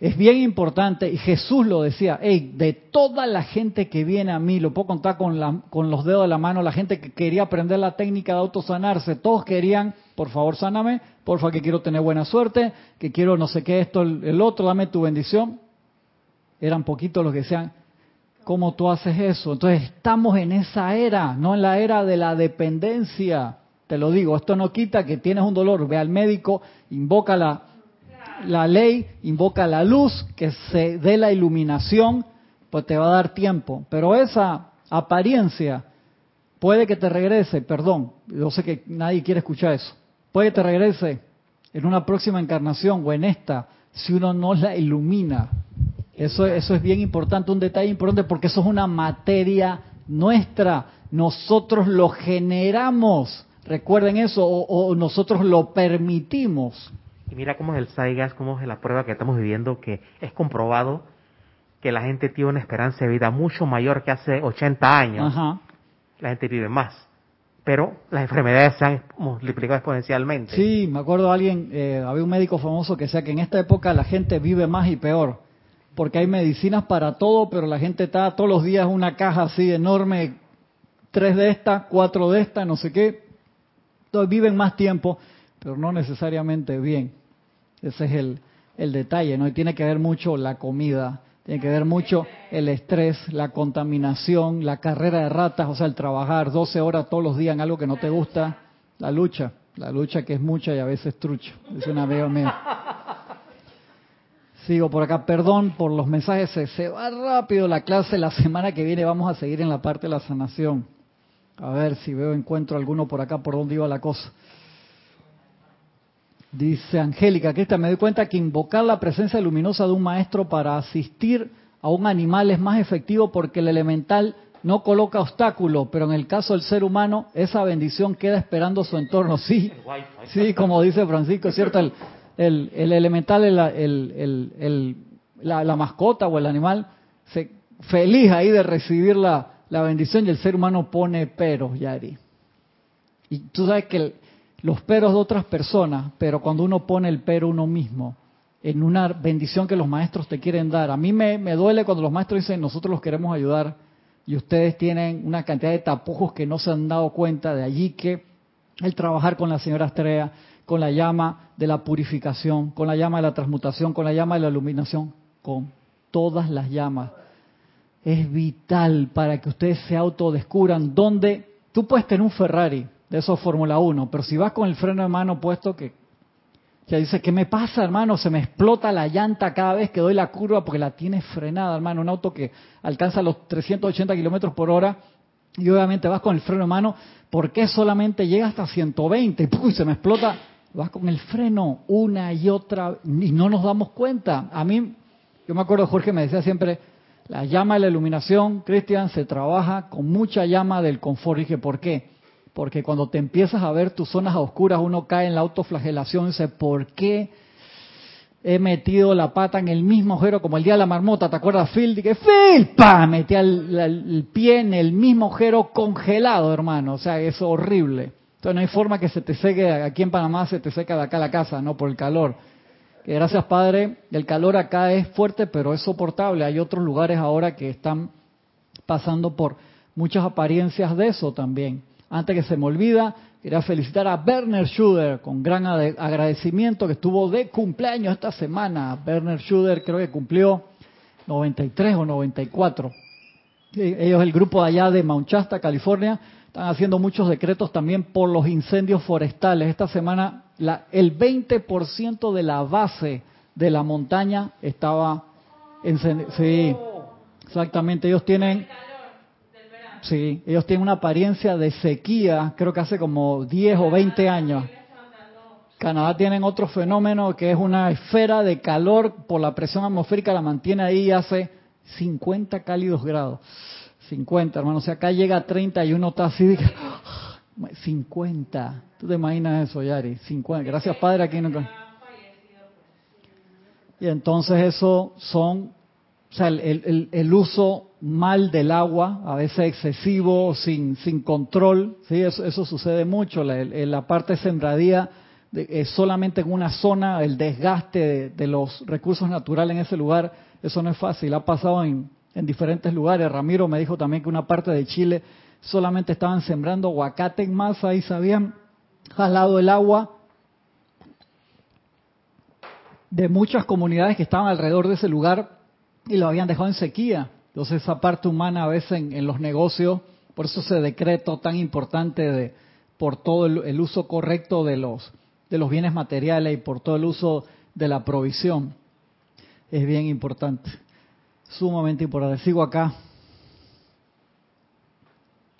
es bien importante, y Jesús lo decía, de toda la gente que viene a mí, lo puedo contar con, los dedos de la mano, la gente que quería aprender la técnica de autosanarse, todos querían, por favor, sáname, por favor, que quiero tener buena suerte, que quiero no sé qué, esto, el, otro, dame tu bendición. Eran poquitos los que decían, ¿cómo tú haces eso? Entonces, estamos en esa era, no en la era de la dependencia. Te lo digo, esto no quita que tienes un dolor, ve al médico, invoca la la ley invoca la luz, que se dé la iluminación, pues te va a dar tiempo. Pero esa apariencia puede que te regrese, perdón, yo sé que nadie quiere escuchar eso, puede que te regrese en una próxima encarnación o en esta si uno no la ilumina. Eso, eso es bien importante, un detalle importante porque eso es una materia nuestra. Nosotros lo generamos. Recuerden eso, o, nosotros lo permitimos. Y mira cómo es el Saigas, cómo es la prueba que estamos viviendo, que es comprobado que la gente tiene una esperanza de vida mucho mayor que hace 80 años. La gente vive más. Pero las enfermedades se han multiplicado exponencialmente. Sí, me acuerdo de alguien, eh, había un médico famoso que decía que en esta época la gente vive más y peor. Porque hay medicinas para todo, pero la gente está todos los días una caja así enorme, tres de estas, cuatro de estas, no sé qué. Entonces viven más tiempo, pero no necesariamente bien. Ese es el, el detalle, ¿no? Y tiene que ver mucho la comida tiene que ver mucho el estrés, la contaminación, la carrera de ratas, o sea, el trabajar 12 horas todos los días en algo que no te gusta, la lucha, la lucha que es mucha y a veces trucha. Es una veo mía. Sigo por acá, perdón por los mensajes, se, se va rápido la clase, la semana que viene vamos a seguir en la parte de la sanación. A ver si veo, encuentro alguno por acá, por dónde iba la cosa. Dice Angélica, que esta me doy cuenta que invocar la presencia luminosa de un maestro para asistir a un animal es más efectivo porque el elemental no coloca obstáculo, pero en el caso del ser humano, esa bendición queda esperando su entorno. Sí, sí, como dice Francisco, es cierto, el, el, elemental, el, la, la, mascota o el animal, se, feliz ahí de recibir la, la bendición y el ser humano pone peros, Yari. Y tú sabes que el, los peros de otras personas, pero cuando uno pone el pero uno mismo en una bendición que los maestros te quieren dar. A mí me, duele cuando los maestros dicen nosotros los queremos ayudar y ustedes tienen una cantidad de tapujos que no se han dado cuenta, de allí que el trabajar con la señora Estrella, con la llama de la purificación, con la llama de la transmutación, con la llama de la iluminación, con todas las llamas. Es vital para que ustedes se autodescubran dónde tú puedes tener un Ferrari, de eso Fórmula 1. Pero si vas con el freno de mano puesto, que, que dice, ¿qué me pasa, hermano? Se me explota la llanta cada vez que doy la curva porque la tienes frenada, hermano. Un auto que alcanza los 380 kilómetros por hora y obviamente vas con el freno de mano, ¿por qué solamente llega hasta 120 y se me explota? Vas con el freno una y otra y no nos damos cuenta. A mí, yo me acuerdo, Jorge me decía siempre, la llama de la iluminación, Cristian, se trabaja con mucha llama del confort. Y dije, ¿por qué? Porque cuando te empiezas a ver tus zonas oscuras, uno cae en la autoflagelación y dice, ¿por qué he metido la pata en el mismo agujero como el día de la marmota? ¿Te acuerdas, Phil? Dije, Phil, pa, metí el, pie en el mismo agujero congelado, hermano. O sea, es horrible. Entonces no hay forma que se te seque, aquí en Panamá se te seca de acá la casa, ¿no? Por el calor. Gracias, Padre, el calor acá es fuerte, pero es soportable. Hay otros lugares ahora que están pasando por muchas apariencias de eso también. Antes que se me olvida, quería felicitar a Werner Schuder con gran agradecimiento que estuvo de cumpleaños esta semana. Werner Schuder creo que cumplió 93 o 94. Ellos, el grupo allá de Mount Shasta, California, están haciendo muchos decretos también por los incendios forestales. Esta semana la, el 20% de la base de la montaña estaba encendida. Sí, exactamente. Ellos tienen Sí, ellos tienen una apariencia de sequía, creo que hace como 10 o 20 años. Canadá tienen otro fenómeno que es una esfera de calor por la presión atmosférica, la mantiene ahí hace 50 cálidos grados. 50, hermano. O sea, acá llega a 30 y uno está así. 50. ¿Tú te imaginas eso, Yari? 50. Gracias, Padre, aquí no. Y entonces eso son, o sea, el, el uso mal del agua, a veces excesivo, sin, sin control, ¿sí? eso, sucede mucho, la, la parte sembradía es solamente en una zona, el desgaste de, los recursos naturales en ese lugar, eso no es fácil, ha pasado en, en diferentes lugares, Ramiro me dijo también que una parte de Chile solamente estaban sembrando aguacate en masa y se habían jalado el agua de muchas comunidades que estaban alrededor de ese lugar y lo habían dejado en sequía. Entonces esa parte humana a veces en, los negocios, por eso ese decreto tan importante de por todo el, uso correcto de los de los bienes materiales y por todo el uso de la provisión es bien importante, sumamente importante. Sigo acá.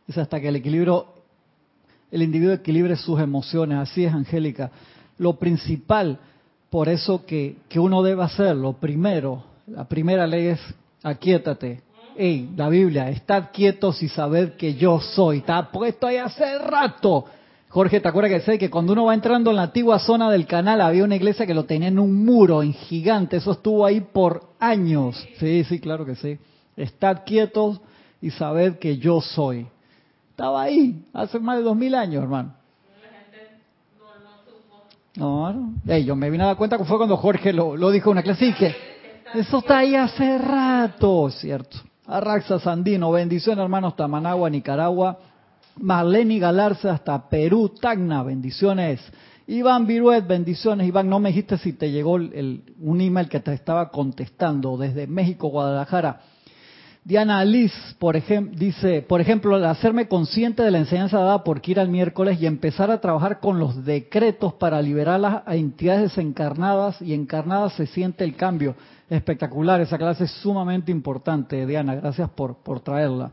Es hasta que el equilibrio, el individuo equilibre sus emociones. Así es, Angélica. Lo principal por eso que, que uno debe hacerlo. Primero, la primera ley es aquíétate. Ey, la Biblia, estad quietos y sabed que yo soy. Está puesto ahí hace rato. Jorge, ¿te acuerdas que sé que cuando uno va entrando en la antigua zona del canal había una iglesia que lo tenía en un muro, en gigante? Eso estuvo ahí por años. Sí, sí, claro que sí. Estad quietos y sabed que yo soy. Estaba ahí hace más de dos mil años, hermano. No, no. yo me vine a dar cuenta que fue cuando Jorge lo, dijo en una clase y que eso está ahí hace rato, ¿cierto? Arraxa Sandino, bendiciones hermanos Tamanagua, Nicaragua, Marlene Galarza hasta Perú, Tacna, bendiciones. Iván Viruet, bendiciones. Iván, no me dijiste si te llegó el, un email que te estaba contestando desde México, Guadalajara. Diana Liz, por ejemplo, dice, por ejemplo, hacerme consciente de la enseñanza dada por Kira el miércoles y empezar a trabajar con los decretos para liberar las entidades desencarnadas y encarnadas se siente el cambio. Espectacular, esa clase es sumamente importante, Diana, gracias por, por traerla.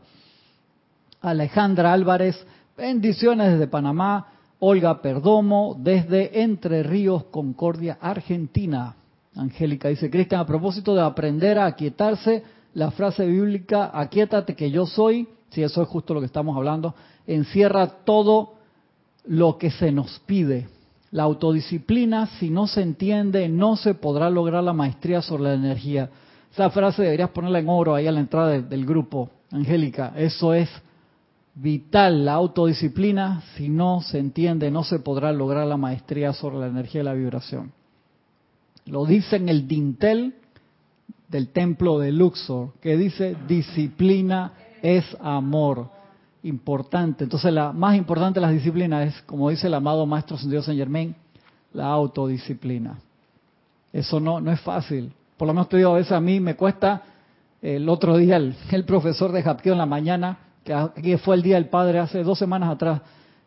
Alejandra Álvarez, bendiciones desde Panamá. Olga Perdomo, desde Entre Ríos, Concordia, Argentina. Angélica dice, Cristian, a propósito de aprender a aquietarse, la frase bíblica, aquietate que yo soy, si eso es justo lo que estamos hablando, encierra todo lo que se nos pide. La autodisciplina, si no se entiende, no se podrá lograr la maestría sobre la energía. Esa frase deberías ponerla en oro ahí a la entrada del grupo, Angélica. Eso es vital, la autodisciplina. Si no se entiende, no se podrá lograr la maestría sobre la energía y la vibración. Lo dice en el dintel del templo de Luxor, que dice disciplina es amor. Importante. Entonces, la más importante de las disciplinas es, como dice el amado Maestro Dios Saint Germain, la autodisciplina. Eso no, no es fácil. Por lo menos te digo, a veces a mí me cuesta. El otro día, el, profesor de Japqueo en la mañana, que aquí fue el Día del Padre hace dos semanas atrás,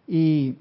y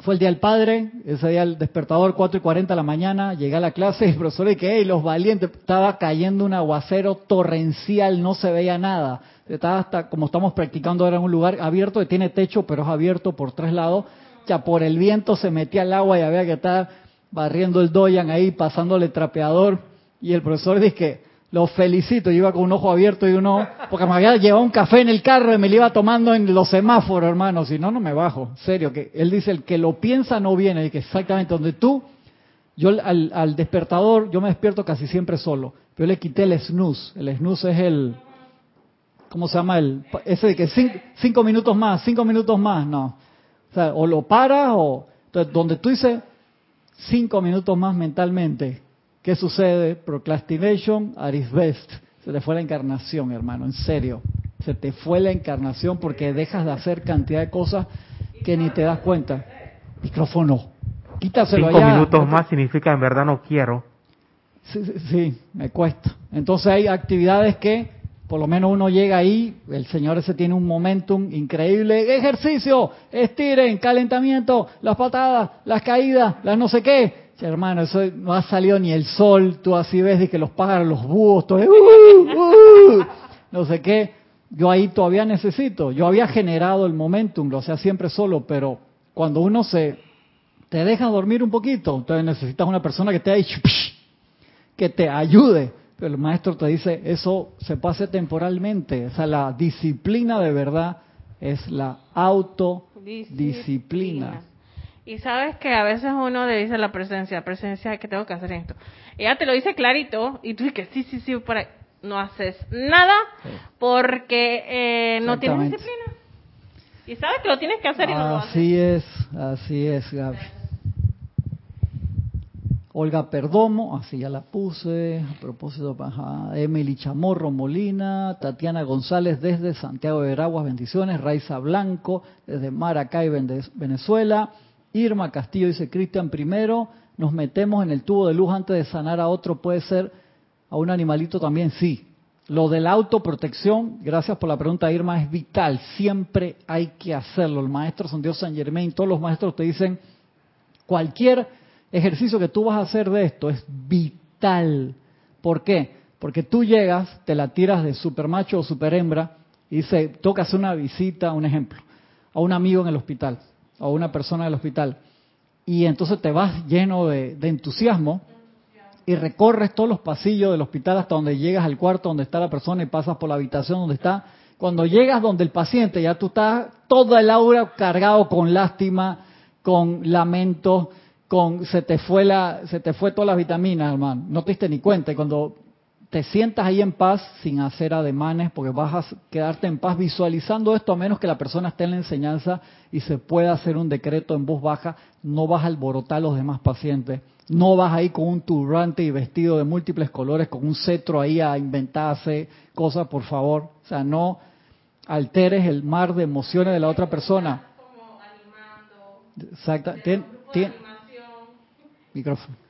fue el Día del Padre, ese día el despertador 4 y 40 de la mañana, llegué a la clase y el profesor dije, hey, los valientes, estaba cayendo un aguacero torrencial, no se veía nada. Estaba hasta, como estamos practicando ahora en un lugar abierto, que tiene techo, pero es abierto por tres lados, ya por el viento se metía el agua y había que estar barriendo el doyan ahí, pasándole trapeador, y el profesor dice lo felicito, yo iba con un ojo abierto y uno, porque me había llevado un café en el carro y me lo iba tomando en los semáforos, hermano, si no, no me bajo, serio, que él dice, el que lo piensa no viene, y que exactamente donde tú, yo al, despertador, yo me despierto casi siempre solo, pero le quité el snooze, el snooze es el, ¿cómo se llama? el Ese de que cinco, minutos más, cinco minutos más, no, o sea, o lo paras o, entonces, donde tú dices cinco minutos más mentalmente, ¿Qué sucede? Procrastination at its best. Se te fue la encarnación, hermano, en serio. Se te fue la encarnación porque dejas de hacer cantidad de cosas que ni te das cuenta. Micrófono. Quítaselo Cinco minutos más significa en verdad no quiero. Sí, sí, sí, me cuesta. Entonces hay actividades que por lo menos uno llega ahí, el señor ese tiene un momentum increíble, ejercicio, estiren, calentamiento, las patadas, las caídas, las no sé qué, hermano, eso no ha salido ni el sol, tú así ves de que los pájaros, los búhos, todo, uh, uh, no sé qué. Yo ahí todavía necesito, yo había generado el momentum, lo hacía siempre solo, pero cuando uno se te deja dormir un poquito, entonces necesitas una persona que te que te ayude. Pero el maestro te dice, eso se pase temporalmente. O sea, la disciplina de verdad es la autodisciplina. Y sabes que a veces uno le dice la presencia, presencia que tengo que hacer esto. Ella te lo dice clarito y tú dices, sí, sí, sí, para... no haces nada porque eh, no tienes disciplina. Y sabes que lo tienes que hacer y no lo haces. Así es, así es, Gaby. Olga Perdomo, así ya la puse, a propósito, para Emily Chamorro Molina, Tatiana González desde Santiago de Veraguas, bendiciones, Raiza Blanco desde Maracay, Venezuela, Irma Castillo dice, Cristian, primero nos metemos en el tubo de luz antes de sanar a otro, puede ser a un animalito también, sí. Lo de la autoprotección, gracias por la pregunta Irma, es vital, siempre hay que hacerlo. El maestro San Dios San Germain, todos los maestros te dicen, cualquier ejercicio que tú vas a hacer de esto es vital. ¿Por qué? Porque tú llegas, te la tiras de super macho o super hembra y dice, toca hacer una visita, un ejemplo, a un amigo en el hospital o una persona del hospital y entonces te vas lleno de, entusiasmo y recorres todos los pasillos del hospital hasta donde llegas al cuarto donde está la persona y pasas por la habitación donde está. Cuando llegas donde el paciente, ya tú estás toda el aura cargado con lástima, con lamento, con se te fue la, se te fue todas las vitaminas, hermano. No te diste ni cuenta. Y cuando te sientas ahí en paz, sin hacer ademanes, porque vas a quedarte en paz visualizando esto, a menos que la persona esté en la enseñanza y se pueda hacer un decreto en voz baja, no vas a alborotar a los demás pacientes no vas ahí con un turbante y vestido de múltiples colores, con un cetro ahí a inventarse cosas, por favor. O sea, no alteres el mar de emociones de la otra persona. Exacto. micrófono.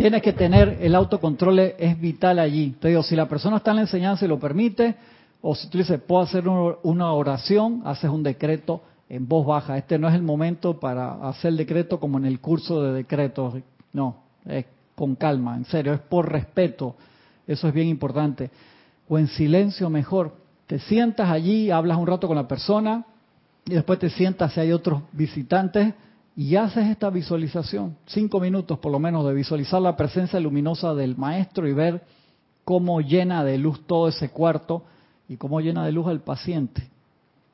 Tienes que tener el autocontrol, es vital allí. Te digo, si la persona está en la enseñanza y lo permite, o si tú dices, puedo hacer una oración, haces un decreto en voz baja. Este no es el momento para hacer el decreto como en el curso de decretos no, es con calma, en serio, es por respeto. Eso es bien importante. O en silencio mejor. Te sientas allí, hablas un rato con la persona y después te sientas si hay otros visitantes y haces esta visualización. Cinco minutos por lo menos de visualizar la presencia luminosa del maestro y ver cómo llena de luz todo ese cuarto y cómo llena de luz al paciente.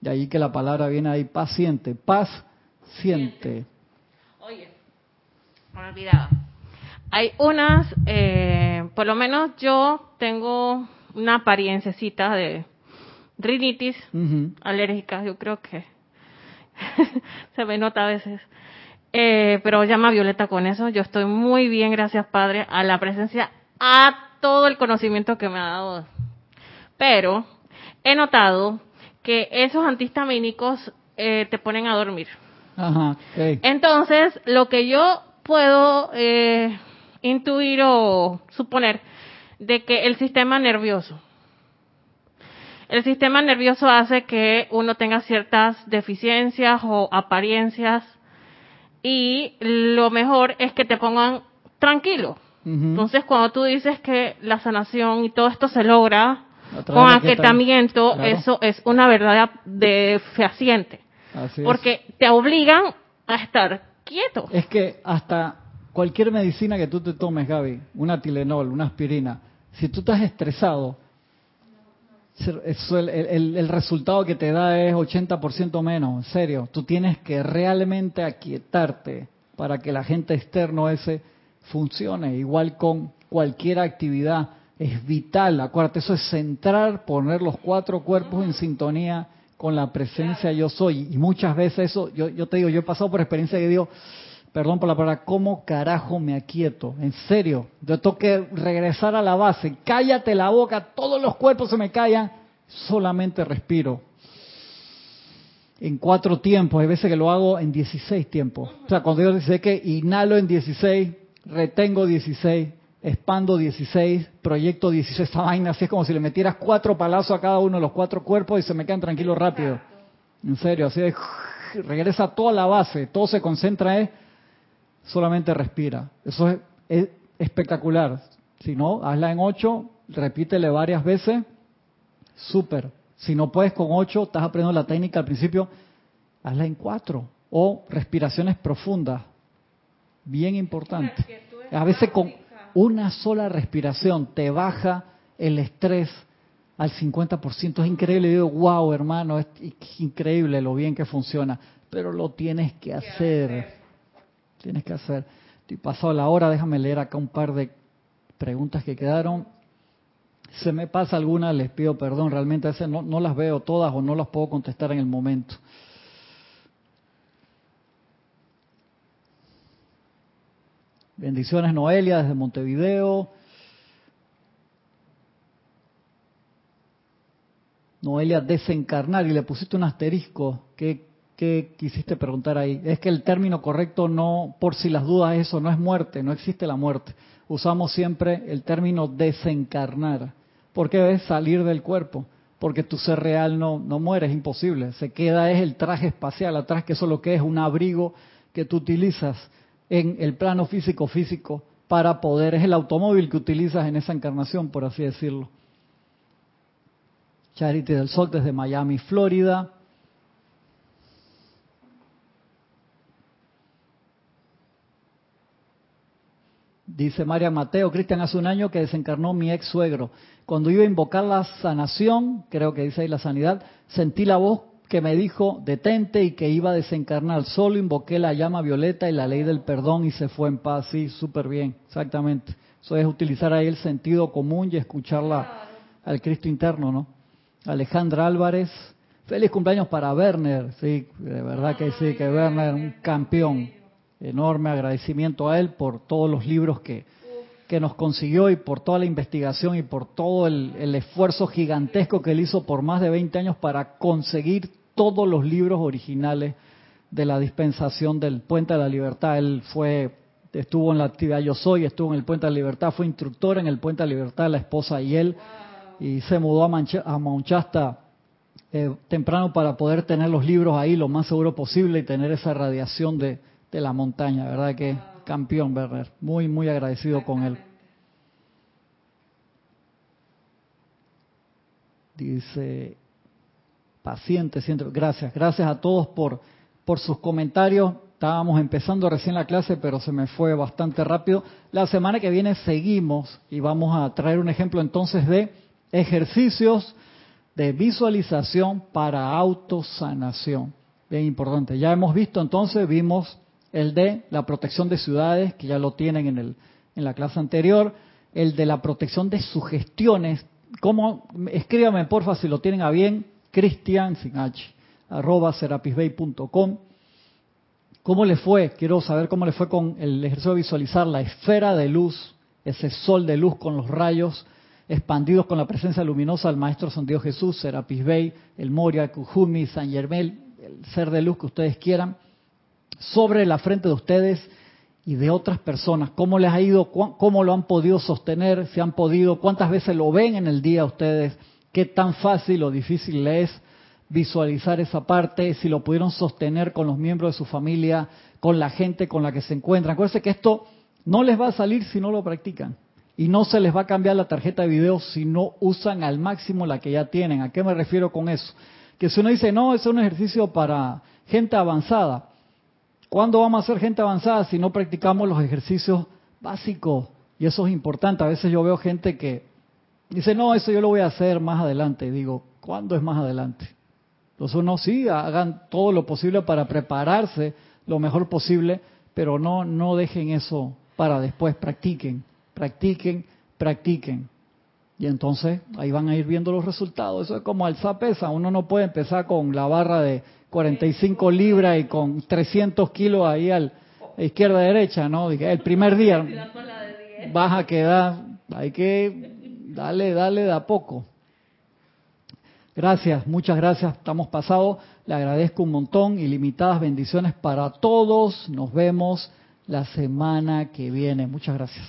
De ahí que la palabra viene ahí, paciente, paz, siente. Oye, me olvidaba. Hay unas, eh, por lo menos yo tengo una apariencecita de rinitis alérgica, yo creo que se me nota a veces. Eh, pero llama Violeta con eso. Yo estoy muy bien, gracias Padre, a la presencia, a todo el conocimiento que me ha dado. Pero he notado que esos antihistamínicos eh, te ponen a dormir. Ajá, Entonces, lo que yo puedo eh, intuir o suponer de que el sistema nervioso, el sistema nervioso hace que uno tenga ciertas deficiencias o apariencias y lo mejor es que te pongan tranquilo. Entonces, cuando tú dices que la sanación y todo esto se logra con aquietamiento, eso es una verdad de fehaciente. porque te obligan a estar quieto. Es que hasta cualquier medicina que tú te tomes, Gaby, una Tilenol, una aspirina, si tú estás estresado, el, resultado que te da es 80% menos, en serio. Tú tienes que realmente aquietarte para que el agente externo ese funcione, igual con cualquier actividad. Es vital, acuérdate, eso es centrar, poner los cuatro cuerpos en sintonía con la presencia yo soy. Y muchas veces eso, yo, yo te digo, yo he pasado por experiencia que digo, perdón por la palabra, ¿cómo carajo me aquieto? En serio, yo tengo que regresar a la base, cállate la boca, todos los cuerpos se me callan, solamente respiro. En cuatro tiempos, hay veces que lo hago en 16 tiempos. O sea, cuando yo dice que inhalo en 16, retengo 16, expando 16, proyecto 16, esta vaina así es como si le metieras cuatro palazos a cada uno de los cuatro cuerpos y se me quedan tranquilos rápido. En serio, así es, regresa toda la base, todo se concentra en solamente respira. Eso es, es espectacular. Si no, hazla en ocho, repítele varias veces, súper. Si no puedes con ocho, estás aprendiendo la técnica al principio, hazla en cuatro. O respiraciones profundas, bien importante. A veces con una sola respiración te baja el estrés al 50%. Es increíble. Digo, wow, hermano, es increíble lo bien que funciona. Pero lo tienes que hacer. Tienes que hacer. Estoy pasado la hora, déjame leer acá un par de preguntas que quedaron. Se me pasa alguna, les pido perdón, realmente a veces no, no las veo todas o no las puedo contestar en el momento. Bendiciones Noelia desde Montevideo. Noelia, desencarnar y le pusiste un asterisco. ¿Qué, ¿Qué, quisiste preguntar ahí? Es que el término correcto no, por si las dudas, eso no es muerte, no existe la muerte. Usamos siempre el término desencarnar. ¿Por qué es salir del cuerpo? Porque tu ser real no, no muere, es imposible. Se queda es el traje espacial atrás, que eso es lo que es un abrigo que tú utilizas en el plano físico físico para poder, es el automóvil que utilizas en esa encarnación, por así decirlo. Charity del Sol desde Miami, Florida. Dice María Mateo, Cristian, hace un año que desencarnó mi ex suegro. Cuando iba a invocar la sanación, creo que dice ahí la sanidad, sentí la voz que me dijo, detente y que iba a desencarnar. Solo invoqué la llama violeta y la ley del perdón y se fue en paz. Sí, súper bien, exactamente. Eso es utilizar ahí el sentido común y escucharla al Cristo interno, ¿no? Alejandra Álvarez, feliz cumpleaños para Werner, sí, de verdad que sí, que Werner, un campeón. Enorme agradecimiento a él por todos los libros que, que nos consiguió y por toda la investigación y por todo el, esfuerzo gigantesco que él hizo por más de 20 años para conseguir todos los libros originales de la dispensación del Puente de la Libertad. Él fue, estuvo en la actividad Yo Soy, estuvo en el Puente de la Libertad, fue instructor en el Puente de la Libertad, la esposa y él, y se mudó a, Mancha, a eh, temprano para poder tener los libros ahí lo más seguro posible y tener esa radiación de, de la montaña, ¿verdad? Que campeón, Werner. Muy, muy agradecido con él. Dice, paciente, siento, gracias, gracias a todos por, por sus comentarios. Estábamos empezando recién la clase, pero se me fue bastante rápido. La semana que viene seguimos y vamos a traer un ejemplo entonces de ejercicios de visualización para autosanación. Bien importante. Ya hemos visto entonces, vimos el de la protección de ciudades, que ya lo tienen en, el, en la clase anterior, el de la protección de sugestiones. ¿Cómo? Escríbame porfa si lo tienen a bien, cristian, sin H, arroba serapisbay.com. ¿Cómo le fue? Quiero saber cómo le fue con el ejercicio de visualizar la esfera de luz, ese sol de luz con los rayos expandidos con la presencia luminosa del Maestro San Dios Jesús, Serapis Bey, el Moria, Kujumi, San Germel, el ser de luz que ustedes quieran sobre la frente de ustedes y de otras personas. ¿Cómo les ha ido? ¿Cómo lo han podido sostener? ¿Si han podido? ¿Cuántas veces lo ven en el día ustedes? ¿Qué tan fácil o difícil es visualizar esa parte? Si lo pudieron sostener con los miembros de su familia, con la gente con la que se encuentran. Acuérdense que esto no les va a salir si no lo practican. Y no se les va a cambiar la tarjeta de video si no usan al máximo la que ya tienen. ¿A qué me refiero con eso? Que si uno dice, no, es un ejercicio para gente avanzada ¿Cuándo vamos a ser gente avanzada si no practicamos los ejercicios básicos? Y eso es importante. A veces yo veo gente que dice, no, eso yo lo voy a hacer más adelante. Y digo, ¿cuándo es más adelante? Entonces uno sí, hagan todo lo posible para prepararse lo mejor posible, pero no, no dejen eso para después. Practiquen, practiquen, practiquen. Y entonces ahí van a ir viendo los resultados. Eso es como alzar pesa. Uno no puede empezar con la barra de 45 libras y con 300 kilos ahí al izquierda derecha, ¿no? El primer día vas a quedar, hay que darle, darle de a poco. Gracias, muchas gracias. Estamos pasados. Le agradezco un montón. Ilimitadas bendiciones para todos. Nos vemos la semana que viene. Muchas gracias.